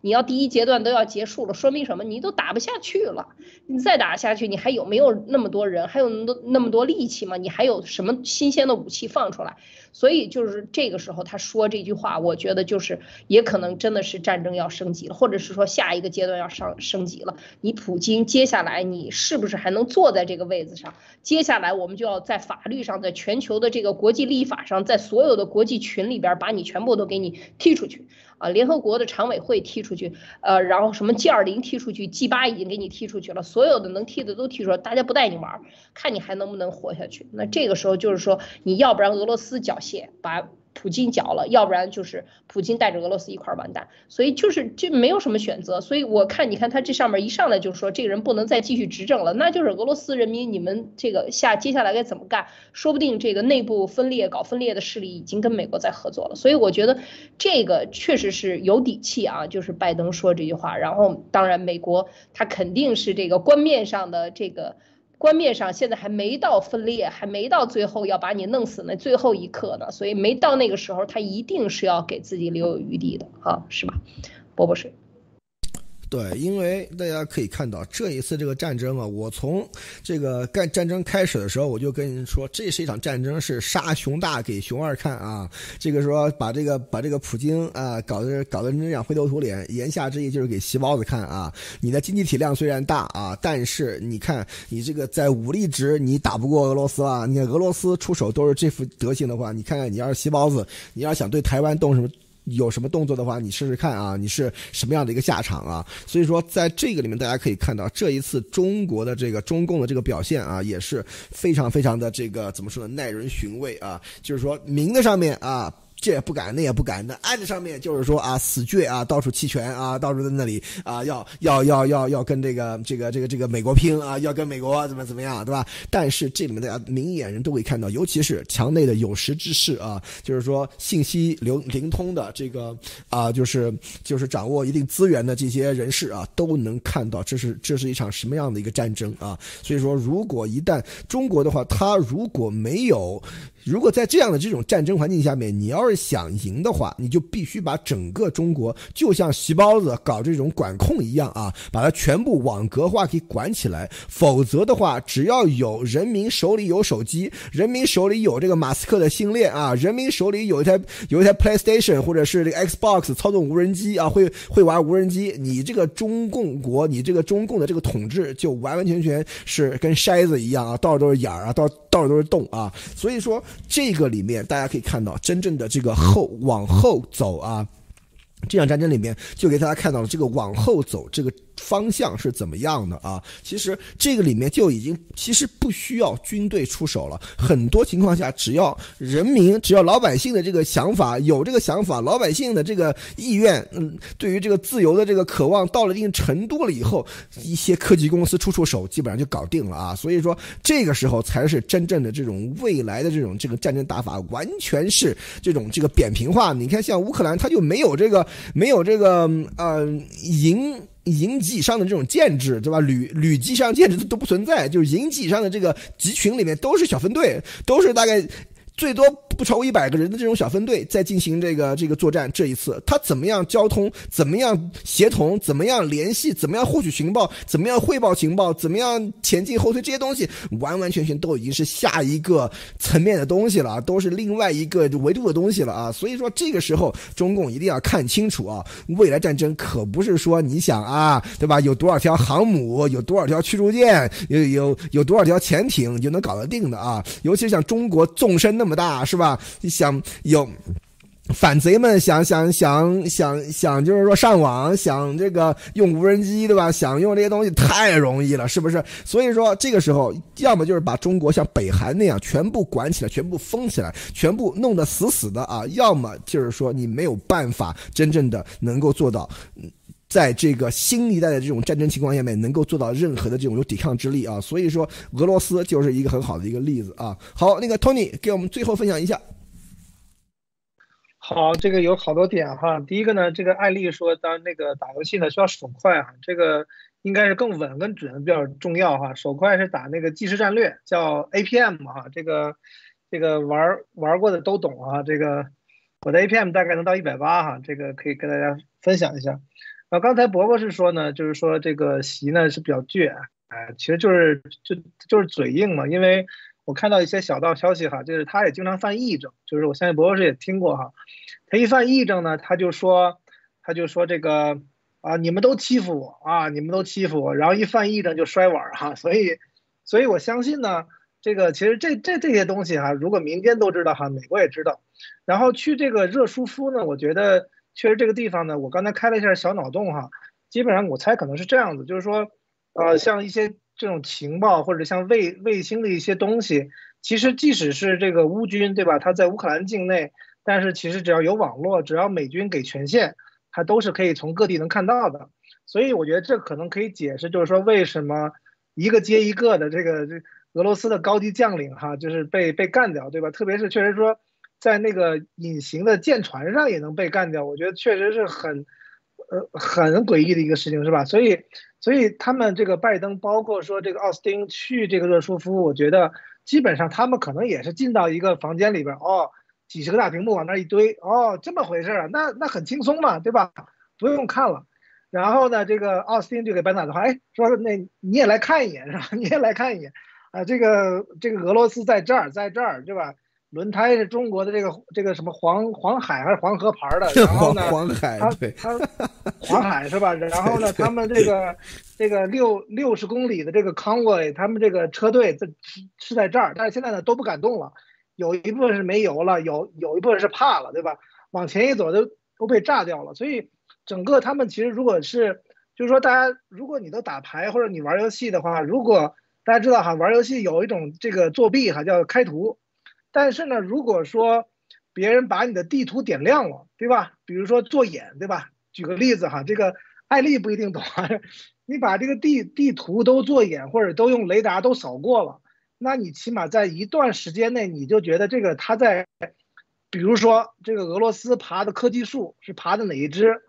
你要第一阶段都要结束了，说明什么？你都打不下去了。你再打下去，你还有没有那么多人，还有那么多那么多力气吗？你还有什么新鲜的武器放出来？所以就是这个时候他说这句话，我觉得就是也可能真的是战争要升级了，或者是说下一个阶段要上。升级了，你普京接下来你是不是还能坐在这个位子上？接下来我们就要在法律上，在全球的这个国际立法上，在所有的国际群里边把你全部都给你踢出去啊！联合国的常委会踢出去，呃，然后什么 G 二零踢出去，G 八已经给你踢出去了，所有的能踢的都踢出来，大家不带你玩，看你还能不能活下去。那这个时候就是说，你要不然俄罗斯缴械把。普京搅了，要不然就是普京带着俄罗斯一块完蛋，所以就是这没有什么选择。所以我看，你看他这上面一上来就说这个人不能再继续执政了，那就是俄罗斯人民，你们这个下接下来该怎么干？说不定这个内部分裂、搞分裂的势力已经跟美国在合作了。所以我觉得这个确实是有底气啊，就是拜登说这句话。然后当然美国他肯定是这个官面上的这个。官面上现在还没到分裂，还没到最后要把你弄死那最后一刻呢，所以没到那个时候，他一定是要给自己留有余地的，啊，是吧？波波水。对，因为大家可以看到这一次这个战争啊，我从这个干战争开始的时候，我就跟您说，这是一场战争，是杀熊大给熊二看啊。这个说把这个把这个普京啊搞得搞得这样灰头土脸，言下之意就是给细包子看啊。你的经济体量虽然大啊，但是你看你这个在武力值你打不过俄罗斯啊。你看俄罗斯出手都是这副德行的话，你看看你要是细包子，你要想对台湾动什么？有什么动作的话，你试试看啊，你是什么样的一个下场啊？所以说，在这个里面，大家可以看到，这一次中国的这个中共的这个表现啊，也是非常非常的这个怎么说呢？耐人寻味啊，就是说名字上面啊。这也不敢，那也不敢。那案子上面就是说啊，死倔啊，到处弃权啊，到处在那里啊，要要要要要跟这个这个这个这个美国拼啊，要跟美国怎么怎么样，对吧？但是这里面大家明眼人都会看到，尤其是墙内的有识之士啊，就是说信息流灵通的这个啊，就是就是掌握一定资源的这些人士啊，都能看到这是这是一场什么样的一个战争啊。所以说，如果一旦中国的话，他如果没有。如果在这样的这种战争环境下面，你要要是想赢的话，你就必须把整个中国就像席包子搞这种管控一样啊，把它全部网格化给管起来。否则的话，只要有人民手里有手机，人民手里有这个马斯克的星链啊，人民手里有一台有一台 PlayStation 或者是这个 Xbox 操纵无人机啊，会会玩无人机，你这个中共国，你这个中共的这个统治就完完全全是跟筛子一样啊，到处都是眼儿啊，到到处都是洞啊，所以说。这个里面大家可以看到，真正的这个后往后走啊，这场战争里面就给大家看到了这个往后走这个。方向是怎么样的啊？其实这个里面就已经其实不需要军队出手了。很多情况下，只要人民、只要老百姓的这个想法有这个想法，老百姓的这个意愿，嗯，对于这个自由的这个渴望到了一定程度了以后，一些科技公司出出手，基本上就搞定了啊。所以说，这个时候才是真正的这种未来的这种这个战争打法，完全是这种这个扁平化。你看，像乌克兰，它就没有这个没有这个呃营。营级以上的这种建制，对吧？旅旅级以上建制都不存在，就是营级以上的这个集群里面都是小分队，都是大概最多。不超过一百个人的这种小分队在进行这个这个作战，这一次他怎么样交通，怎么样协同，怎么样联系，怎么样获取情报，怎么样汇报情报，怎么样前进后退，这些东西完完全全都已经是下一个层面的东西了，都是另外一个维度的东西了啊！所以说这个时候中共一定要看清楚啊，未来战争可不是说你想啊，对吧？有多少条航母，有多少条驱逐舰，有有有多少条潜艇就能搞得定的啊！尤其是像中国纵深那么大，是吧？你想有反贼们想想想想想，就是说上网，想这个用无人机，对吧？想用这些东西太容易了，是不是？所以说这个时候，要么就是把中国像北韩那样全部管起来，全部封起来，全部弄得死死的啊；要么就是说你没有办法真正的能够做到，在这个新一代的这种战争情况下面，能够做到任何的这种有抵抗之力啊。所以说，俄罗斯就是一个很好的一个例子啊。好，那个 Tony 给我们最后分享一下。好，这个有好多点哈。第一个呢，这个艾丽说，当那个打游戏呢需要手快啊。这个应该是更稳跟准比较重要哈。手快是打那个即时战略，叫 APM 哈，这个这个玩玩过的都懂啊。这个我的 APM 大概能到一百八哈，这个可以跟大家分享一下。然后刚才伯伯是说呢，就是说这个习呢是比较倔，哎，其实就是就就是嘴硬嘛。因为我看到一些小道消息哈，就是他也经常犯癔症，就是我相信伯伯是也听过哈。他一犯癔症呢，他就说他就说这个啊，你们都欺负我啊，你们都欺负我，然后一犯癔症就摔碗哈。所以，所以我相信呢，这个其实这这这些东西哈，如果民间都知道哈，美国也知道。然后去这个热舒夫呢，我觉得。确实这个地方呢，我刚才开了一下小脑洞哈，基本上我猜可能是这样子，就是说，呃，像一些这种情报或者像卫卫星的一些东西，其实即使是这个乌军对吧，他在乌克兰境内，但是其实只要有网络，只要美军给权限，它都是可以从各地能看到的。所以我觉得这可能可以解释，就是说为什么一个接一个的这个这俄罗斯的高级将领哈，就是被被干掉对吧？特别是确实说。在那个隐形的舰船上也能被干掉，我觉得确实是很，呃，很诡异的一个事情，是吧？所以，所以他们这个拜登，包括说这个奥斯汀去这个热舒夫，我觉得基本上他们可能也是进到一个房间里边，哦，几十个大屏幕往那一堆，哦，这么回事儿，那那很轻松嘛，对吧？不用看了。然后呢，这个奥斯汀就给班纳打电话，哎，说那你也来看一眼，是吧？你也来看一眼，啊，这个这个俄罗斯在这儿，在这儿，对吧？轮胎是中国的这个这个什么黄黄海还是黄河牌的？然后呢，黄海对，它黄海是吧？然后呢，他们这个这个六六十公里的这个 convoy，他们这个车队在是是在这儿，但是现在呢都不敢动了，有一部分是没油了，有有一部分是怕了，对吧？往前一走都都被炸掉了。所以整个他们其实如果是就是说大家如果你都打牌或者你玩游戏的话，如果大家知道哈，玩游戏有一种这个作弊哈，叫开图。但是呢，如果说别人把你的地图点亮了，对吧？比如说做眼，对吧？举个例子哈，这个艾丽不一定懂啊。你把这个地地图都做眼，或者都用雷达都扫过了，那你起码在一段时间内，你就觉得这个他在，比如说这个俄罗斯爬的科技树是爬的哪一支？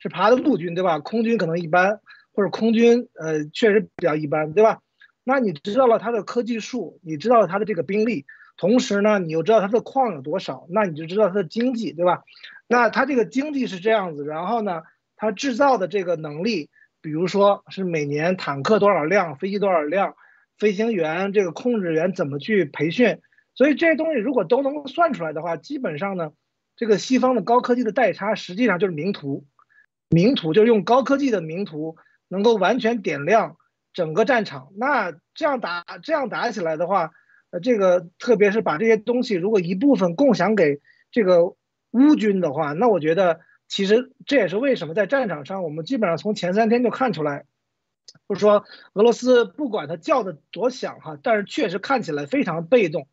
是爬的陆军，对吧？空军可能一般，或者空军呃确实比较一般，对吧？那你知道了它的科技树，你知道了它的这个兵力。同时呢，你又知道它的矿有多少，那你就知道它的经济，对吧？那它这个经济是这样子，然后呢，它制造的这个能力，比如说是每年坦克多少辆，飞机多少辆，飞行员这个控制员怎么去培训，所以这些东西如果都能算出来的话，基本上呢，这个西方的高科技的代差实际上就是名图，名图就是用高科技的名图能够完全点亮整个战场，那这样打这样打起来的话。这个特别是把这些东西，如果一部分共享给这个乌军的话，那我觉得其实这也是为什么在战场上，我们基本上从前三天就看出来，就是说俄罗斯不管他叫的多响哈，但是确实看起来非常被动，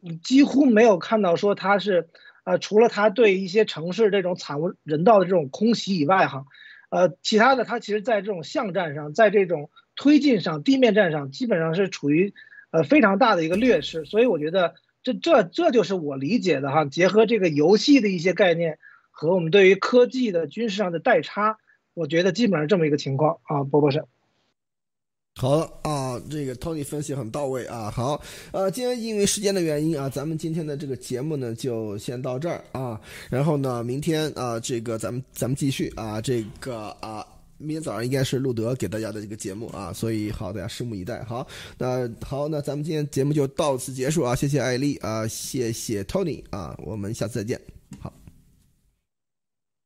你几乎没有看到说他是，呃，除了他对一些城市这种惨无人道的这种空袭以外哈，呃，其他的他其实在这种巷战上，在这种推进上、地面战上，基本上是处于。呃，非常大的一个劣势，所以我觉得这这这就是我理解的哈，结合这个游戏的一些概念和我们对于科技的军事上的代差，我觉得基本上这么一个情况啊，波波是。好啊，这个 Tony 分析很到位啊。好，呃，今天因为时间的原因啊，咱们今天的这个节目呢就先到这儿啊，然后呢，明天啊，这个咱们咱们继续啊，这个啊。明天早上应该是路德给大家的这个节目啊，所以好，大家拭目以待。好，那好，那咱们今天节目就到此结束啊，谢谢艾丽啊，谢谢 Tony 啊，我们下次再见，好。